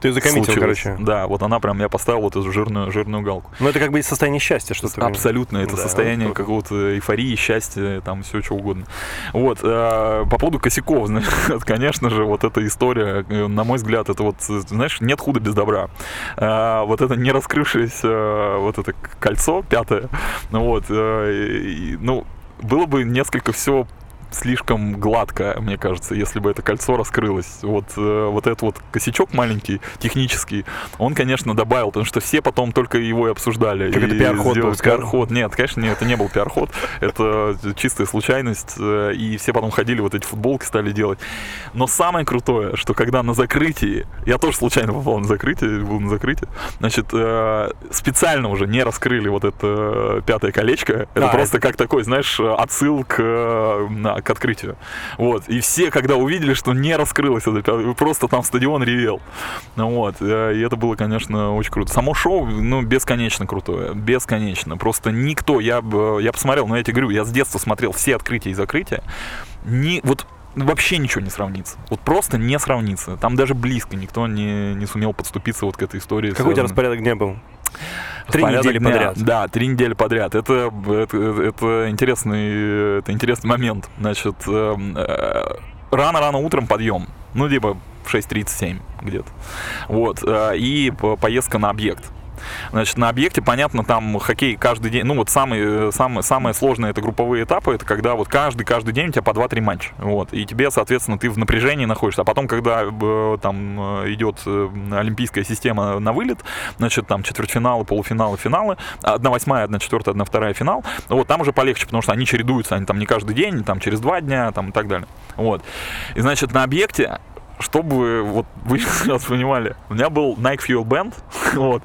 Ты закоммитил, короче. Да, вот она прям, я поставил вот эту жирную, жирную галку. Ну, это как бы состояние счастья, что ты... Абсолютно, это Да, состояние вот. какого-то эйфории, счастья, там все что угодно. Вот, э, по поводу косяков, значит, конечно же, вот эта история, э, на мой взгляд, это вот, э, знаешь, нет худа без добра. Э, вот это не раскрывшееся, э, вот это кольцо пятое, ну вот, э, и- ну, было бы несколько все слишком гладко, мне кажется, если бы это кольцо раскрылось. Вот, э, вот этот вот косячок маленький, технический, он, конечно, добавил, потому что все потом только его и обсуждали. Как и это пиар-ход был, Пиар-ход. Нет, конечно, нет, это не был пиар-ход. Это чистая случайность. э, И все потом ходили, вот эти футболки стали делать. Но самое крутое, что когда на закрытии, я тоже случайно попал на закрытие, был на закрытии, значит, э, специально уже не раскрыли вот это пятое колечко. Это А, просто как такой, знаешь, отсыл к, к открытию. Вот. И все, когда увидели, что не раскрылось это просто там стадион ревел. Ну вот. э, И это было, конечно, очень круто. Само шоу, ну, бесконечно крутое. Бесконечно. Просто никто, я, б- я посмотрел, ну, я тебе говорю, я с детства смотрел все открытия и закрытия. Ни, вот вообще ничего не сравнится. Вот просто не сравнится. Там даже близко никто не, не сумел подступиться вот к этой истории. Какой у тебя связанной- распорядок дня был? Три Порядок недели дня. подряд. Да, три недели подряд. Это, это, это, интересный, это интересный момент. Значит, эм, э, рано-рано утром подъем. Ну, типа в 6.37 где-то. Вот. э, И по- поездка на объект. Значит, на объекте, понятно, там хоккей каждый день, ну вот самый, самый, самое сложное это групповые этапы, это когда вот каждый, каждый день у тебя по 2-3 матча, вот, и тебе, соответственно, ты в напряжении находишься, а потом, когда э, там э, идет э, олимпийская система на вылет, значит, там четвертьфиналы, полуфиналы, финалы, одна восьмая, одна четвертая, одна вторая финал, вот, там уже полегче, потому что они чередуются, они там не каждый день, там через два дня, там и так далее, вот, и, значит, на объекте чтобы вот вы сейчас понимали, у меня был Nike Fuel Band, вот,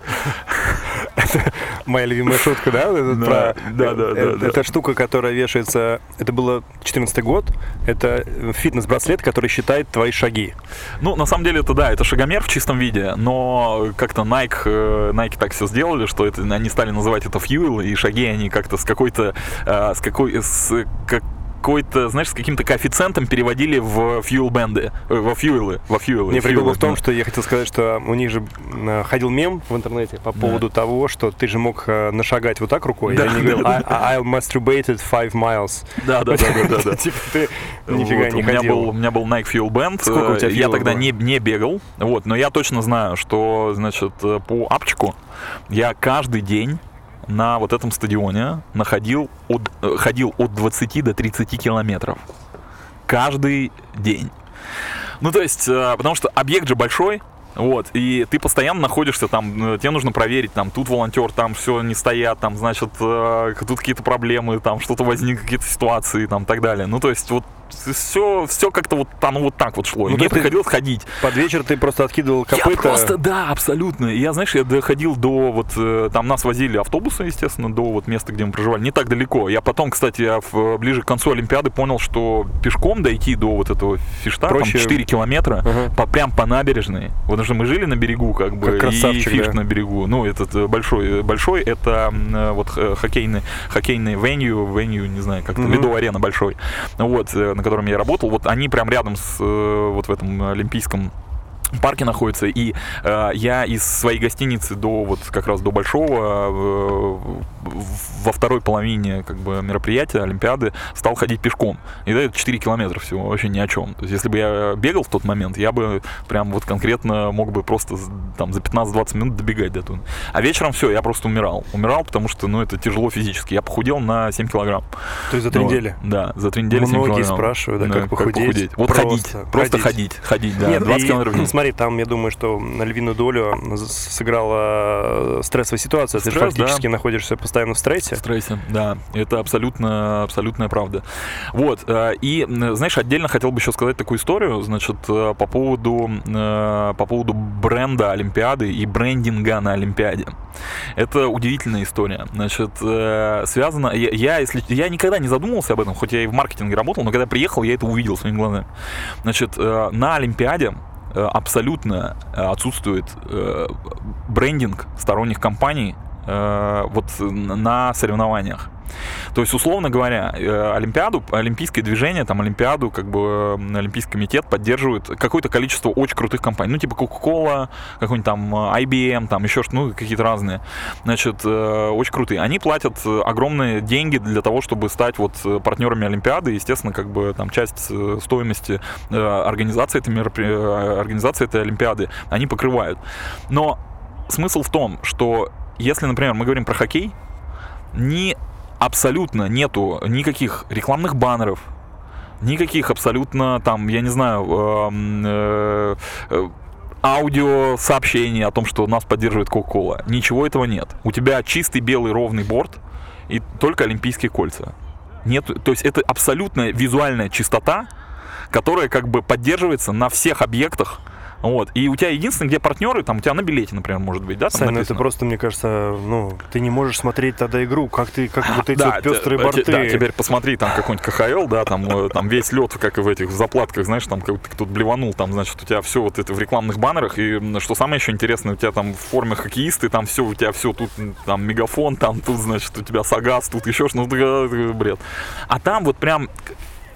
Моя любимая шутка, да? этот Да, про- да, да, э, да, да. Это штука, которая вешается... Это было 14 год. Это фитнес-браслет, который считает твои шаги. Ну, на самом деле, это да, это шагомер в чистом виде, но как-то Nike, э, Nike так все сделали, что это, они стали называть это fuel, и шаги они как-то с какой-то, э, с какой, с какой-то, знаешь, с каким-то коэффициентом переводили в fuel бенды, э, во фьюелы, во фьюелы. Не, прикол в том, да. что я хотел сказать, что у них же э, ходил мем в интернете по поводу того, что ты же мог э, нашагать вот так рукой. Да, и они да, говорят, да. I, I masturbated five miles. Да, да, да, да, да, да. Типа ты нифига не у меня ходил. был, у меня был Nike Fuel Band. Сколько у тебя Э, Я фьюла тогда не, не бегал, вот, но я точно знаю, что, значит, по апчику я каждый день на вот этом стадионе находил от, ходил от 20 до 30 километров. Каждый день. Ну, то есть, э, потому что объект же большой, вот, и ты постоянно находишься там, э, тебе нужно проверить, там, тут волонтер, там все не стоят, там, значит, э, тут какие-то проблемы, там, что-то возникли, какие-то ситуации, там, так далее. Ну, то есть, вот, все, все как-то вот оно вот так вот шло. Ну, и мне приходилось ходить. Под вечер ты просто откидывал копыта. Я просто, да, абсолютно. Я, знаешь, я доходил до вот, э, там нас возили автобусы, естественно, до вот места, где мы проживали, не так далеко. Я потом, кстати, я в- ближе к концу Олимпиады понял, что пешком дойти до вот этого фишта, Проще. там 4 километра, Ага. по, прям по набережной. Вот потому что мы жили на берегу, как бы, Как и фишт да. на берегу. Ну, этот э, большой, э, большой, это э, вот э, хоккейный, хоккейный венью, венью, не знаю, как-то, Мгм. ледовая арена большой, вот, э, на котором я работал. Вот они прям рядом с э, вот в этом олимпийском парке находится, и э, я из своей гостиницы до вот как раз до большого э, во второй половине как бы мероприятия Олимпиады стал ходить пешком. И да, это 4 километра всего, вообще ни о чем. То есть если бы я бегал в тот момент, я бы прям вот конкретно мог бы просто там за 15-20 минут добегать до туда. А вечером все, я просто умирал. Умирал, потому что, ну, это тяжело физически. Я похудел на 7 килограмм. То есть за три Вот. недели. Да, за три недели 7 Многие килограмм. спрашивают, да, как похудеть. Вот Просто ходить, просто ходить. ходить, ходить, да, Нет, 20 и, километров в день. смотри, там, я думаю, что на львиную долю сыграла э, стрессовая ситуация. Ты же Стресс, фактически да. находишься постоянно в стрессе. В стрессе, да, это абсолютно, абсолютная правда. Вот, э, и, знаешь, отдельно хотел бы еще сказать такую историю, значит, э, по поводу, по поводу бренда Олимпиады и брендинга на Олимпиаде. Это удивительная история. Значит, связано, я, я, если, я никогда не задумывался об этом, хоть я и в маркетинге работал, но когда приехал, я это увидел своими глазами. Значит, на Олимпиаде абсолютно э, отсутствует э, брендинг сторонних компаний э, вот на соревнованиях. То есть, условно говоря, э, Олимпиаду, олимпийское движение, там, Олимпиаду, как бы м, Олимпийский комитет поддерживает какое-то количество очень крутых компаний. Ну, типа Coca-Cola, какой-нибудь там э, IBM, там еще что ну, какие-то разные. Значит, э, очень крутые. Они платят э, огромные деньги для того, чтобы стать вот э, партнерами Олимпиады. Естественно, как бы там часть э, стоимости э, организации этой, меропри- э, организации этой Олимпиады они покрывают. Но смысл в том, что если, например, мы говорим про хоккей, ни абсолютно нету никаких рекламных баннеров, никаких абсолютно там, я не знаю, эм, э, аудио сообщений о том, что нас поддерживает Coca-Cola. Ничего этого нет. У тебя чистый белый ровный борт и только олимпийские кольца. Нет, то есть это абсолютная визуальная чистота, которая как бы поддерживается на всех объектах вот. И у тебя единственное, где партнеры, там у тебя на билете, например, может быть, да? Там Сань, ну это просто, мне кажется, ну, ты не можешь смотреть тогда игру, как ты, как вот эти да, вот пестрые т- борты. Да, теперь посмотри, там какой-нибудь КХЛ, да, там, э, там весь лед, как и в этих заплатках, знаешь, там как тут блеванул, там, значит, у тебя все вот это в рекламных баннерах, и что самое еще интересное, у тебя там в форме хоккеисты, там все, у тебя все, тут там мегафон, там тут, значит, у тебя Сагаз, тут еще что-то, ну, бред. А там вот прям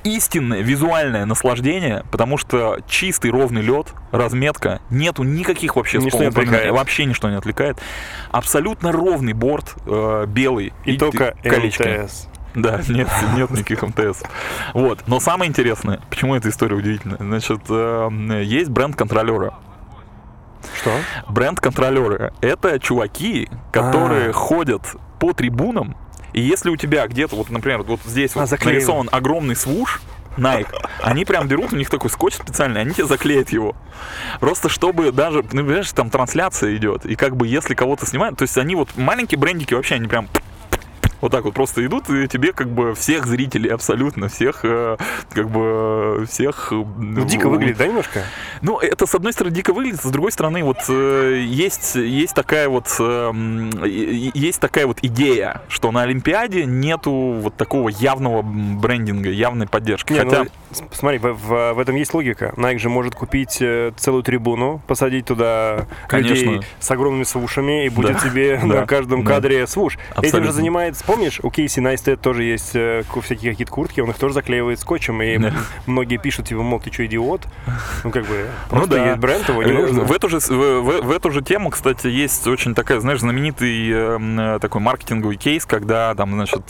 истинное визуальное наслаждение, потому что чистый ровный лед, разметка, нету никаких вообще ничто не отвлекает. вообще ничто не отвлекает. Абсолютно ровный борт, э, белый. И, и только колечко. МТС. Да, нет, нет никаких МТС. Вот. Но самое интересное, почему эта история удивительная, значит, э, есть бренд контролера. Что? Бренд контролеры. Это чуваки, которые А-а-а. ходят по трибунам и если у тебя где-то, вот, например, вот здесь а, вот нарисован огромный свуш, Nike, они прям берут, у них такой скотч специальный, они тебе заклеят его. Просто чтобы даже, ну, понимаешь, там трансляция идет, и как бы если кого-то снимают, то есть они вот маленькие брендики вообще, они прям вот так вот просто идут, и тебе как бы всех зрителей абсолютно, всех э, как бы всех... Ну, дико выглядит, да, немножко? Ну, это с одной стороны дико выглядит, с другой стороны вот э, есть, есть такая вот есть такая вот идея, что на Олимпиаде нету вот такого явного брендинга, явной поддержки. Не, Хотя... Ну, смотри, в, в, в этом есть логика. Nike же может купить целую трибуну, посадить туда Конечно. людей с огромными свушами, и будет да. тебе да. на каждом да. кадре свуш. Абсолютно. Этим же занимается помнишь, у Кейси Найстед тоже есть э, всякие какие-то куртки, он их тоже заклеивает скотчем, и многие пишут, типа, мол, ты что, идиот? Ну, как бы, ну просто ну, есть бренд, его не э, нужно. В эту, же, в, эту же тему, кстати, есть очень такая, знаешь, знаменитый э, такой маркетинговый кейс, когда там, значит,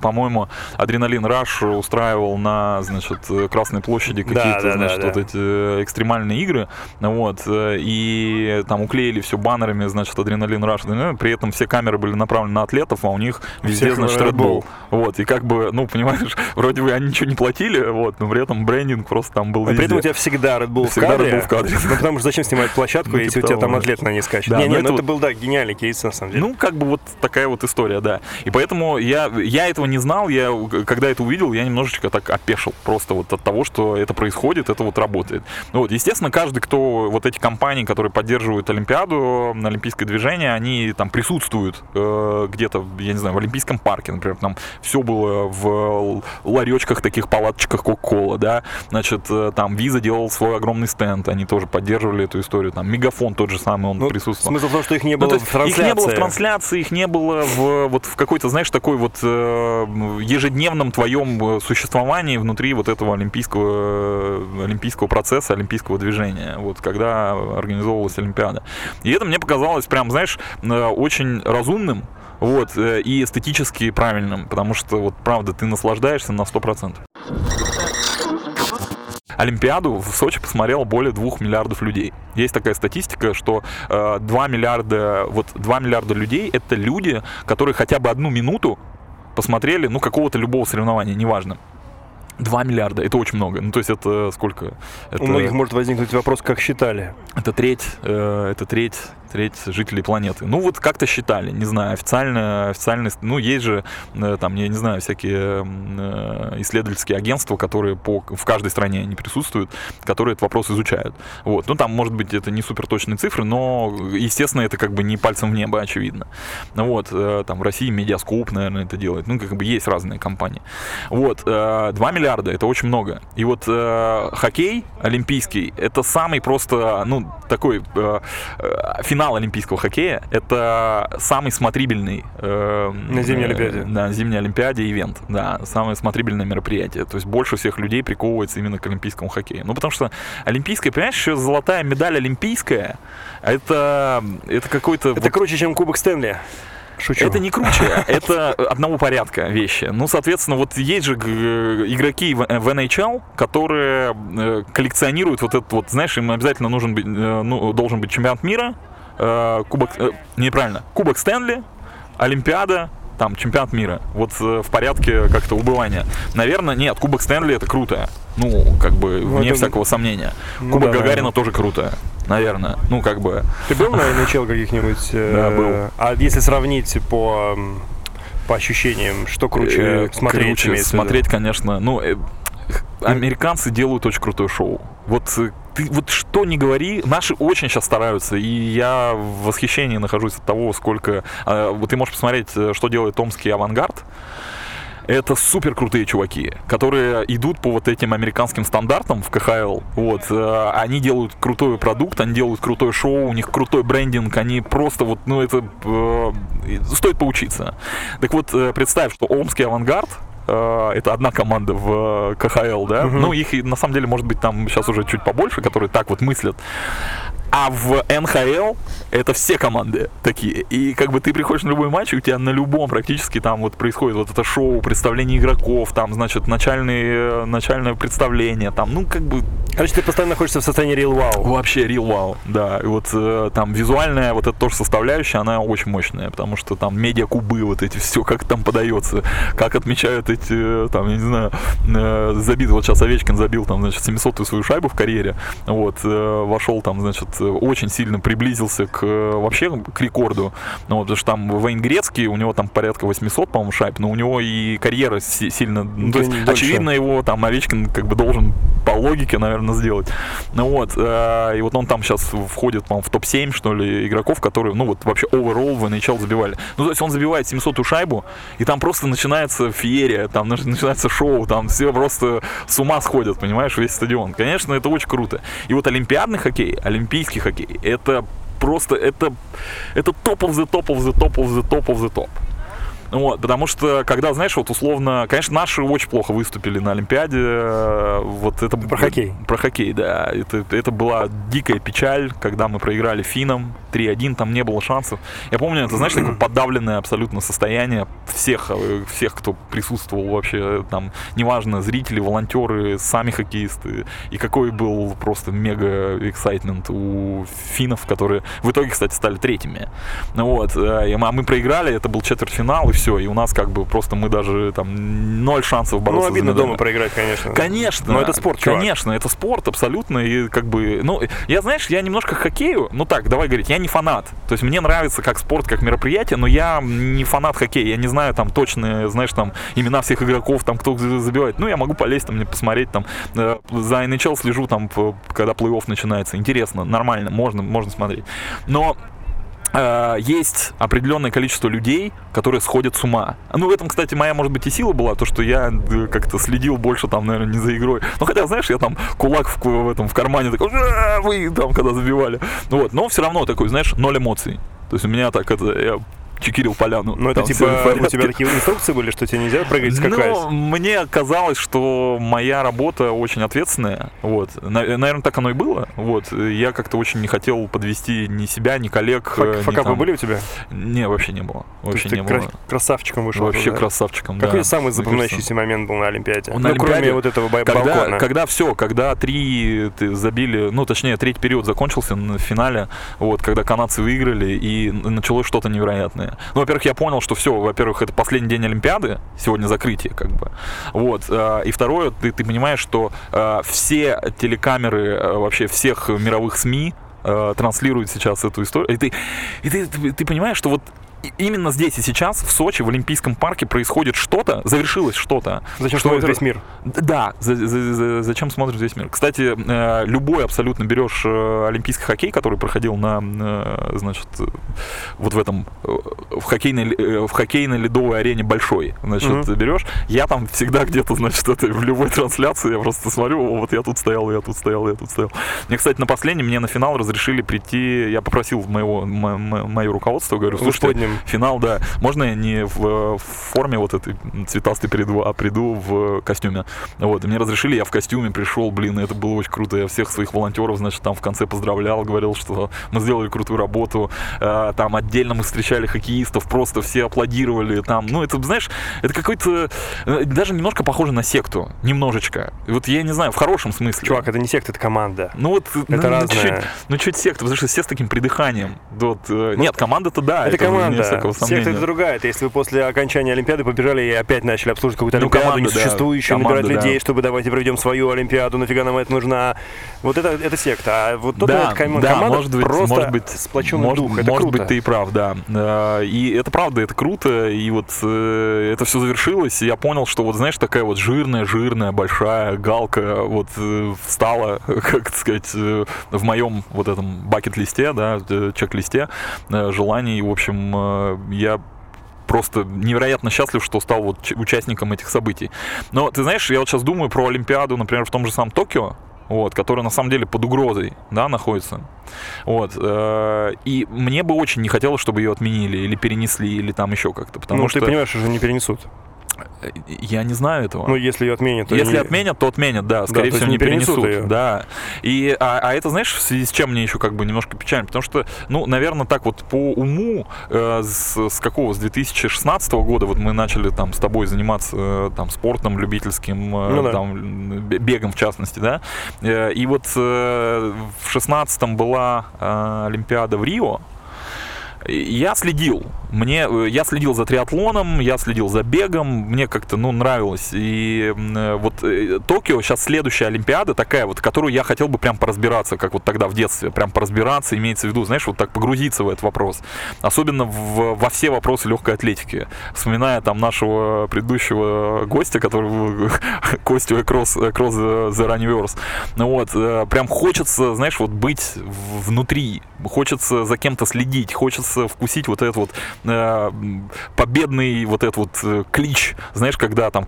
по-моему, Адреналин Раш устраивал на, значит, Красной площади какие-то, да, да, значит, да, вот эти экстремальные игры, вот, и там уклеили все баннерами, значит, Адреналин Раш, при этом все камеры были направлены на атлетов, а у них везде, значит, Red Bull. Вот, и как бы, ну, понимаешь, вроде бы они ничего не платили, вот, но при этом брендинг просто там был везде. при этом у тебя всегда Red Bull всегда в кадре. Red Bull в кадре. Ну, потому что зачем снимать площадку, ну, если типа у тебя там атлет на ней скачет? Да, не, не, ну это был, да, гениальный кейс, на самом деле. Ну, как бы вот такая вот история, да. И поэтому я, я этого не знал, я, когда это увидел, я немножечко так опешил просто вот от того, что это происходит, это вот работает. Ну, вот, естественно, каждый, кто, вот эти компании, которые поддерживают Олимпиаду, Олимпийское движение, они там присутствуют э, где-то, я не знаю, в Олимпийском парке, например, там все было в ларечках, таких палаточках Кока-Кола, да, значит, э, там Виза делал свой огромный стенд, они тоже поддерживали эту историю, там Мегафон тот же самый, он ну, присутствовал. Смысл в том, что их не ну, было ну, в трансляции. Их не было в трансляции, их не было в, вот в какой-то, знаешь, такой вот э, ежедневном твоем существовании внутри вот этого олимпийского, олимпийского процесса, олимпийского движения, вот когда организовывалась Олимпиада. И это мне показалось прям, знаешь, э, очень разумным, вот, э, и эстетически правильным, потому что, вот, правда, ты наслаждаешься на 100%. Олимпиаду в Сочи посмотрело более 2 миллиардов людей. Есть такая статистика, что э, 2 миллиарда, вот 2 миллиарда людей это люди, которые хотя бы одну минуту посмотрели, ну, какого-то любого соревнования, неважно. 2 миллиарда, это очень много. Ну, то есть это сколько? Это... У многих может возникнуть вопрос, как считали. Это треть, э, это треть треть жителей планеты. Ну вот как-то считали, не знаю, официально, официально, ну есть же э, там, я не знаю, всякие э, исследовательские агентства, которые по, в каждой стране они присутствуют, которые этот вопрос изучают. Вот, ну там, может быть, это не супер точные цифры, но, естественно, это как бы не пальцем в небо, очевидно. Вот, э, там в России Медиаскоп, наверное, это делает, ну как бы есть разные компании. Вот, 2 миллиарда, это очень много. И вот хоккей олимпийский, это самый просто, ну, такой финал финал олимпийского хоккея — это самый смотрибельный... Э, на зимней э, Олимпиаде. На зимней Олимпиаде ивент, да, самое смотрибельное мероприятие. То есть больше всех людей приковывается именно к олимпийскому хоккею. Ну, потому что олимпийская, понимаешь, еще золотая медаль олимпийская, это, это какой-то... Это вот... круче, чем Кубок Стэнли. Шучу. Это не круче, это одного порядка вещи. Ну, соответственно, вот есть же игроки в NHL, которые э, коллекционируют вот этот вот, знаешь, им обязательно нужен быть, э, ну, должен быть чемпионат мира, э, кубок, э, неправильно, кубок Стэнли, Олимпиада, там чемпионат мира, вот э, в порядке как-то убывания. Наверное, нет, Кубок Стэнли это круто. Ну, как бы, Ну, вне это- всякого сомнения. Ну Кубок да, Гагарина наверное. тоже круто. Наверное. Ну, как бы. Ты был на NHL каких-нибудь? э, Да, был. А если сравнить по, по ощущениям, что круче Э, смотреть? круче смотреть, конечно. Ну, э, американцы делают очень крутое шоу. Вот э, ты вот что не говори, наши очень сейчас стараются, и я в восхищении нахожусь от того, сколько... э, вот ты можешь посмотреть, э, что делает томский авангард. Это супер крутые чуваки, которые идут по вот этим американским стандартам в КХЛ. Вот, э, они делают крутой продукт, они делают крутое шоу, у них крутой брендинг, они просто вот, ну это э, стоит поучиться. Так вот, э, представь, что Омский авангард э, это одна команда в э, КХЛ, да? Мгм. Ну, их на самом деле, может быть, там сейчас уже чуть побольше, которые так вот мыслят. А в НХЛ это все команды такие. И как бы ты приходишь на любой матч, и у тебя на любом практически там вот происходит вот это шоу, представление игроков, там, значит, начальные, начальное представление, там, ну, как бы Короче, ты постоянно находишься в состоянии real wow. Вообще real wow, да. И вот э, там визуальная вот эта тоже составляющая, она очень мощная, потому что там медиакубы вот эти все, как там подается, как отмечают эти, э, там, я не знаю, э, забит, вот сейчас Овечкин забил там, значит, 700-ю свою шайбу в карьере, вот, э, вошел там, значит, очень сильно приблизился к вообще к рекорду, ну, вот, потому что там Вейн Грецкий, у него там порядка 800, по-моему, шайб, но у него и карьера си- сильно, ну, то есть, дольше. очевидно, его там Овечкин как бы должен по логике, наверное, сделать. Ну вот, и вот он там сейчас входит, по-моему, в топ-7, что ли, игроков, которые, ну вот, вообще overall в NHL забивали. Ну, то есть он забивает 700-ю шайбу, и там просто начинается феерия, там нач- начинается шоу, там все просто с ума сходят, понимаешь, весь стадион. Конечно, это очень круто. И вот олимпиадный хоккей, олимпийский хоккей, это просто, это, это топ of the top of the top of the top of the top. Вот, потому что, когда, знаешь, вот условно, конечно, наши очень плохо выступили на Олимпиаде. э, Вот это Про хоккей. Про хоккей, да. Это, это была дикая печаль, когда мы проиграли финам 3-1, там не было шансов. Я помню, это, знаешь, такое подавленное абсолютно состояние всех, э, всех, кто присутствовал вообще, там, неважно, зрители, волонтеры, сами хоккеисты. И какой был просто мега эксайтмент у финнов, которые в итоге, кстати, стали третьими. Вот, э, а мы проиграли, это был четвертьфинал, и все, и у нас как бы просто мы даже там ноль шансов бороться Ну, обидно дома проиграть, конечно. Конечно. Но это спорт, чувак. Конечно, это спорт абсолютно. И как бы, ну, я, знаешь, я немножко к хоккею, ну так, давай говорить, я не фанат. То есть мне нравится как спорт, как мероприятие, но я не фанат хоккея. Я не знаю там точные, знаешь, там имена всех игроков, там кто за- забивает. Ну, я могу полезть там, мне посмотреть там. э, За NHL слежу там, когда плей-офф начинается. Интересно, нормально, можно, можно смотреть. Но э, есть определенное количество людей, которые сходят с ума. Ну, в этом, кстати, моя, может быть, и сила была, то, что я э, как-то следил больше, там, наверное, не за игрой. Ну, хотя, знаешь, я там кулак в, в этом, в кармане такой, «А, вы там, когда забивали. Вот, но все равно такой, знаешь, ноль эмоций. То есть у меня так, это, я чекирил поляну. Но это типа у тебя такие инструкции были, что тебе нельзя прыгать, скакать? Ну, мне казалось, что моя работа очень ответственная. Вот. Наверное, так оно и было. Вот. Я как-то очень не хотел подвести ни себя, ни коллег. э, Фак- ни Факапы там- были у тебя? Не, вообще не было. Вообще не было. красавчиком вышел. Вообще да? красавчиком, Какой да. самый запоминающийся момент был на Олимпиаде? На ну, кроме Олимпиаде, вот этого Когда, балкона. когда все, когда три забили, ну точнее третий период закончился на финале, вот, когда канадцы выиграли и началось что-то невероятное. Ну, во-первых, я понял, что все, во-первых, это последний день Олимпиады, сегодня закрытие, как бы. Вот. э, И второе, ты, ты понимаешь, что э, все телекамеры э, вообще всех мировых СМИ транслируют сейчас эту историю. И ты, и ты, ты, ты понимаешь, что вот и- именно здесь и сейчас, в Сочи, в Олимпийском парке происходит что-то, завершилось что-то. Зачем что смотрит это- весь мир? Да, за- за- за- зачем смотришь весь мир? Кстати, э, любой абсолютно берешь э, олимпийский хоккей, который проходил на, э, значит, вот в этом, в хоккейной, в хоккейной ледовой арене большой, значит, Мгм. берешь. Я там всегда где-то, значит, это в любой трансляции я просто смотрю, «О, вот я тут стоял, я тут стоял, я тут стоял. Мне, кстати, на последнем мне на финал разрешили прийти, я попросил моего, м- м- мое руководство, говорю, слушайте. Финал, да. Можно я не в, э, в форме вот этой цветастой приду, а приду в костюме. Вот, и мне разрешили, я в костюме пришел, блин, это было очень круто. Я всех своих волонтеров, значит, там в конце поздравлял, говорил, что мы сделали крутую работу. Э, Там отдельно мы встречали хоккеистов, просто все аплодировали. Там, ну, это, знаешь, это какой-то, э, даже немножко похоже на секту. Немножечко. Вот я не знаю, в хорошем смысле. Чувак, это не секта, это команда. Ну вот, ну, Это ну, разное. чуть, ну чуть секта, потому что все с таким придыханием. Вот, э, нет, команда-то да. это меня команда. Всякого сомнения. Секта это другая. Это если вы после окончания Олимпиады побежали и опять начали обслуживать какую-то Ну, Олимпиаду команда, да. несуществующую, Команда, набирать да. людей, чтобы давайте проведем свою Олимпиаду, нафига нам это нужна. Вот это, это секта. А вот тут да, это ком- да, команда может быть, просто может быть, сплоченный может, дух. Это может круто. быть, ты и прав, да. Э, И это правда, это круто. И вот э, это все завершилось, и я понял, что вот, знаешь, такая вот жирная, жирная, большая галка вот э, встала, как сказать, в моем вот этом бакет-листе, да, чек-листе желаний. В общем, я просто невероятно счастлив, что стал вот участником этих событий. Но ты знаешь, я вот сейчас думаю про Олимпиаду, например, в том же самом Токио, вот, которая на самом деле под угрозой, да, находится. Вот. э, И мне бы очень не хотелось, чтобы ее отменили или перенесли, или там еще как-то. Потому ну, что ты понимаешь, уже не перенесут. Я не знаю этого. Ну, если ее отменят, то Если не- отменят, то отменят, да, скорее есть всего, не не перенесут её. Да. И, а, а это, знаешь, в связи с чем мне еще как бы немножко печально, потому что, ну, наверное, так вот по уму э, с, с какого, с 2016 года вот мы начали там с тобой заниматься э, там спортом любительским, э, Ну да. там бе- бегом в частности, да. Э, и вот э, в 16 была э, Олимпиада в Рио, я следил. Мне, э, я следил за триатлоном, я следил за бегом, мне как-то, ну, нравилось. И э, вот э, Токио, сейчас следующая Олимпиада такая вот, которую я хотел бы прям поразбираться, как вот тогда в детстве, прям поразбираться, имеется в виду, знаешь, вот так погрузиться в этот вопрос. Особенно в- во все вопросы легкой атлетики. Вспоминая там нашего предыдущего гостя, который Костю Кросс The Runniverse. Ну вот, прям хочется, знаешь, вот быть внутри, хочется за кем-то следить, хочется вкусить вот этот вот э, победный вот этот вот э, клич, знаешь, когда там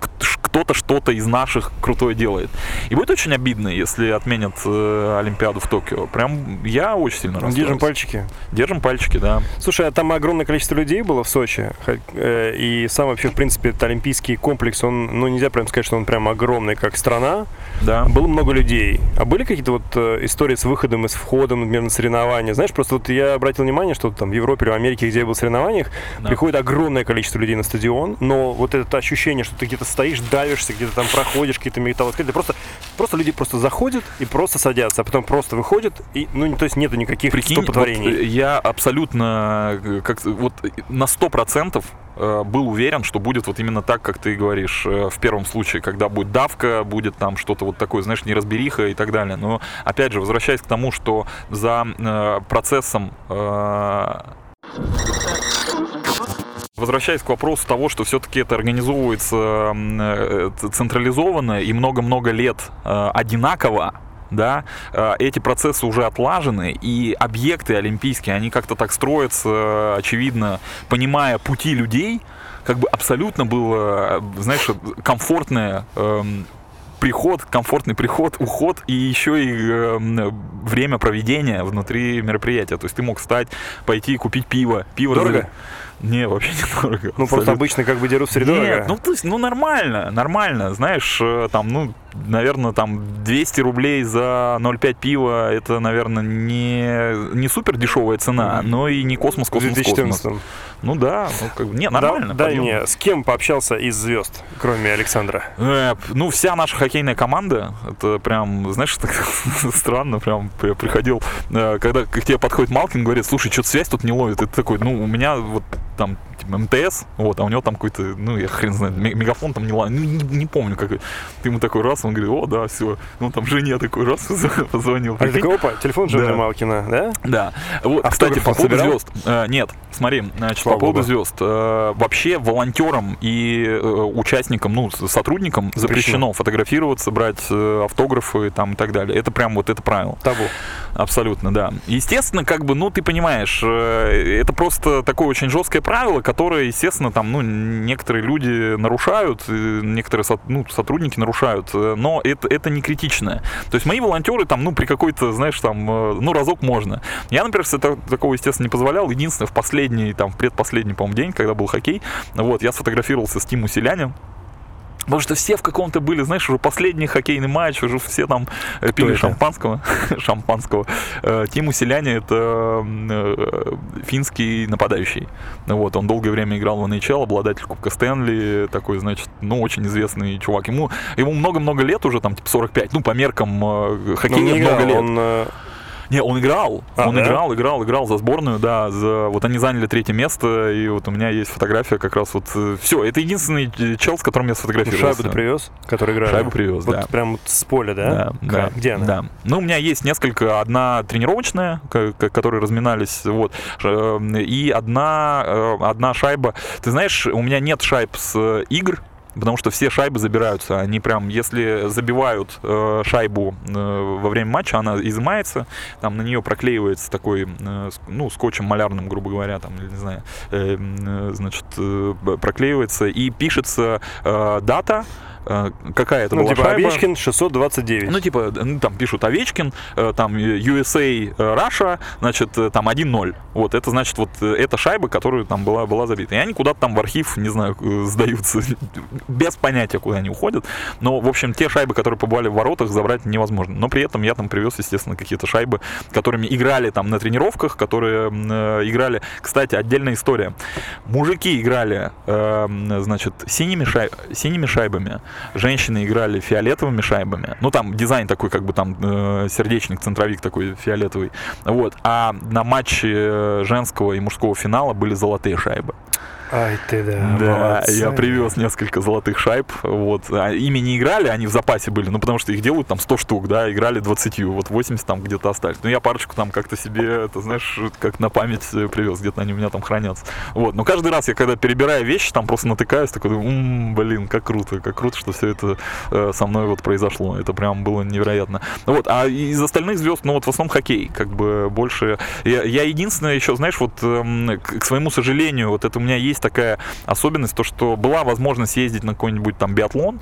кто-то что-то из наших крутое делает. И будет очень обидно, если отменят э, Олимпиаду в Токио. Прям я очень сильно расстроюсь. Держим пальчики. Держим пальчики, да. Слушай, а там огромное количество людей было в Сочи. Э, И сам вообще, в принципе, этот олимпийский комплекс, он, ну, нельзя прям сказать, что он прям огромный, как страна. Да. Было много людей. А были какие-то вот э, истории с выходом и с входом, например, на соревнования? Знаешь, просто вот я обратил внимание, что там в Европе или в Америке, где я был в соревнованиях, Да. приходит огромное количество людей на стадион, но вот это ощущение, что ты где-то стоишь, давишься, где-то там проходишь, какие-то металлоскаты, просто, просто люди просто заходят и просто садятся, а потом просто выходят, и, ну, то есть нету никаких Прикинь, вот, стопотворений. э, я абсолютно э, как вот э, на сто процентов э, был уверен, что будет вот именно так, как ты говоришь в первом случае, когда будет давка, будет там что-то вот такое, знаешь, неразбериха и так далее. Но опять же, возвращаясь к тому, что за процессом Возвращаясь к вопросу того, что все-таки это организовывается э, централизованно и много-много лет э, одинаково, да, э, эти процессы уже отлажены, и объекты олимпийские, они как-то так строятся, э, очевидно, понимая пути людей, как бы абсолютно было, э, знаешь, комфортное эм, приход, комфортный приход, уход и еще и эм, время проведения внутри мероприятия. То есть ты мог встать, пойти купить пиво. Пиво Дорого? разли- Не, вообще не дорого. Ну, просто обычно как бы дерут в среду. Нет, ну то есть, ну нормально, нормально, знаешь, э, там, ну, наверное, там 200 рублей за 0,5 пива, это, наверное, не, не супер дешевая цена, но и не космос, космос, космос. 2014 Ну да, ну как бы, не, нормально. Дай подъем. мне, с кем пообщался из звезд, кроме Александра? Э, ну, вся наша хоккейная команда, это прям, знаешь, так странно, прям я приходил, э, когда к тебе подходит Малкин, говорит, слушай, что-то связь тут не ловит, и ты такой, ну, у меня вот там МТС, вот, а у него там какой-то, ну, я хрен знает, ме- мегафон там не, ла- ну, не, не помню, как, ты ему такой раз, он говорит, о, да, все, ну, там жене такой раз позвонил. А такой, опа, телефон Джорджа Да. Малкина, да? Да. Вот, Автограф кстати, по поводу собирал? звезд. Э, нет, смотри, значит, Слава по поводу богу. звезд. э, вообще волонтерам и э, участникам, ну, сотрудникам Запрещено. запрещено, фотографироваться, брать э, автографы там и так далее. Это прям вот это правило. Табу. Абсолютно, да. Естественно, как бы, ну, ты понимаешь, э, это просто такое очень жесткое правило, которое, естественно, там, ну, некоторые люди нарушают, э, некоторые ну, сотрудники нарушают, э, но это, это не критичное. То есть мои волонтеры там, ну, при какой-то, знаешь, там, ну, разок можно. Я, например, та- такого, естественно, не позволял. Единственное, в последний, там, в предпоследний, по-моему, день, когда был хоккей, вот, я сфотографировался с Тиму Селянем, Потому что все в каком-то были, знаешь, уже последний хоккейный матч, уже все там э, пили это? шампанского. шампанского. Э, Тиму Селяне это э, финский нападающий. Вот, он долгое время играл в NHL, обладатель Кубка Стэнли, такой, значит, ну, очень известный чувак. Ему ему много-много лет уже, там, типа 45, ну, по меркам Но хоккея много лет. он, Не, он играл. А, он да? играл, играл, играл за сборную, да. За... Вот они заняли третье место, и вот у меня есть фотография как раз вот. Все, это единственный э, чел, с которым я сфотографировался. Шайбу ты привез, который играет? Шайбу привез, вот да. прям вот с поля, да? Да, Как? да. Где она? Да. Ну, у меня есть несколько. Одна тренировочная, которые разминались, вот, э, и одна, э, одна шайба. Ты знаешь, у меня нет шайб с э, игр, Потому что все шайбы забираются. Они прям, если забивают э, шайбу э, во время матча, она изымается, там на нее проклеивается такой, э, ну, скотчем малярным, грубо говоря, там, не знаю, э, э, значит, э, проклеивается и пишется э, дата, какая это Ну, была типа шайба. Овечкин 629. Ну, типа, ну, там пишут Овечкин, э, там э, USA э, Russia, значит, э, там 1-0. Вот, это значит, вот э, эта шайба, которая там была, была забита. И они куда-то там в архив, не знаю, э, сдаются. Без понятия, куда они уходят. Но, в общем, те шайбы, которые побывали в воротах, забрать невозможно. Но при этом я там привез, естественно, какие-то шайбы, которыми играли там на тренировках, которые э, играли... Кстати, отдельная история. Мужики играли, э, значит, синими, шай- синими шайбами, женщины играли фиолетовыми шайбами. Ну, там дизайн такой, как бы там э, сердечник, центровик такой фиолетовый. Вот. А на матче э, женского и мужского финала были золотые шайбы. Ай ты да, Да, молодцы. я привез несколько золотых шайб. Вот. А ими не играли, они в запасе были, ну, потому что их делают там 100 штук, да, играли 20, вот 80 там где-то остались. Ну, я парочку там как-то себе, это знаешь, как на память э, привез, где-то они у меня там хранятся. Вот. Но каждый раз я, когда перебираю вещи, там просто натыкаюсь, такой, думаю, «М, блин, как круто, как круто, что все это э, со мной вот произошло. Это прям было невероятно. Вот. А из остальных звезд, ну, вот в основном хоккей, как бы больше... Я, я единственное еще, знаешь, вот эм, к, к своему сожалению, вот это у меня есть такая особенность, то, что была возможность ездить на какой-нибудь там биатлон,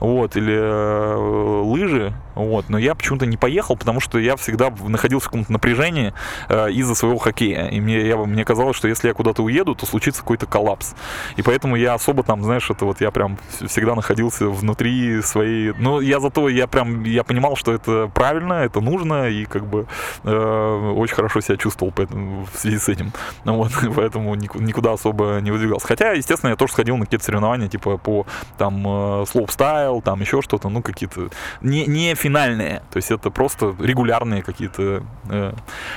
вот, или э, лыжи, вот, но я почему-то не поехал, потому что я всегда находился в каком-то напряжении э, из-за своего хоккея, и мне, я, мне казалось, что если я куда-то уеду, то случится какой-то коллапс, и поэтому я особо там, знаешь, это вот я прям вс- всегда находился внутри своей, ну, я зато, я прям, я понимал, что это правильно, это нужно, и как бы э, очень хорошо себя чувствовал поэтому, в связи с этим, ну, вот, поэтому нику- никуда особо не выдвигался, хотя, естественно, я тоже сходил на какие-то соревнования, типа по там э, слоупстайл, там еще что-то, ну какие-то не, не финальные, то есть это просто регулярные какие-то э,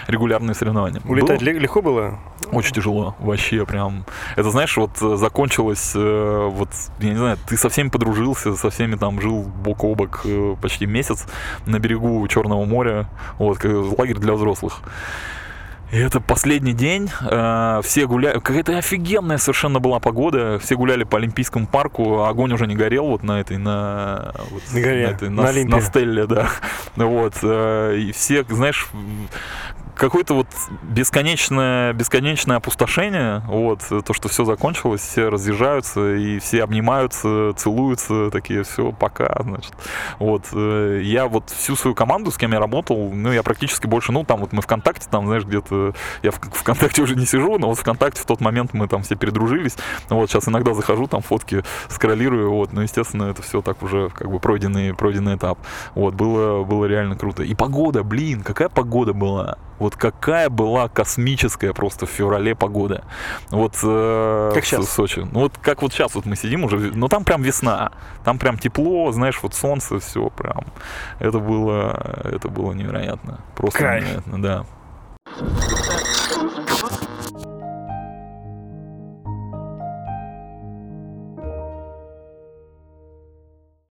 регулярные соревнования. Улетать Было ле- легко было? очень тяжело, вообще прям. Это знаешь, вот э, закончилось, э, вот я не знаю, ты со всеми подружился, со всеми там жил бок о бок э, почти месяц на берегу Черного моря, вот как лагерь для взрослых. И это последний день, э, все гуляли, какая-то офигенная совершенно была погода, все гуляли по Олимпийскому парку, а огонь уже не горел вот на этой, на, вот, На горе, этой, на на, на стелле, да, вот, э, и все, знаешь, какое-то вот бесконечное, бесконечное опустошение, вот, то, что все закончилось, все разъезжаются, и все обнимаются, целуются, такие, все, пока, значит. Вот, э, я вот всю свою команду, с кем я работал, ну, я практически больше, ну, там вот мы ВКонтакте, там, знаешь, где-то, я в ВКонтакте уже не сижу, но вот ВКонтакте в тот момент мы там все передружились, вот, сейчас иногда захожу, там фотки скроллирую, вот, но, естественно, это все так уже, как бы, пройденный, пройденный этап, вот, было, было реально круто. И погода, блин, какая погода была, вот какая была космическая просто в феврале погода. Вот э, Как в щас? Сочи. Ну вот как вот сейчас вот мы сидим уже, но там прям весна, там прям тепло, знаешь, вот солнце, все прям. Это было, это было невероятно, просто Кайф. невероятно, да.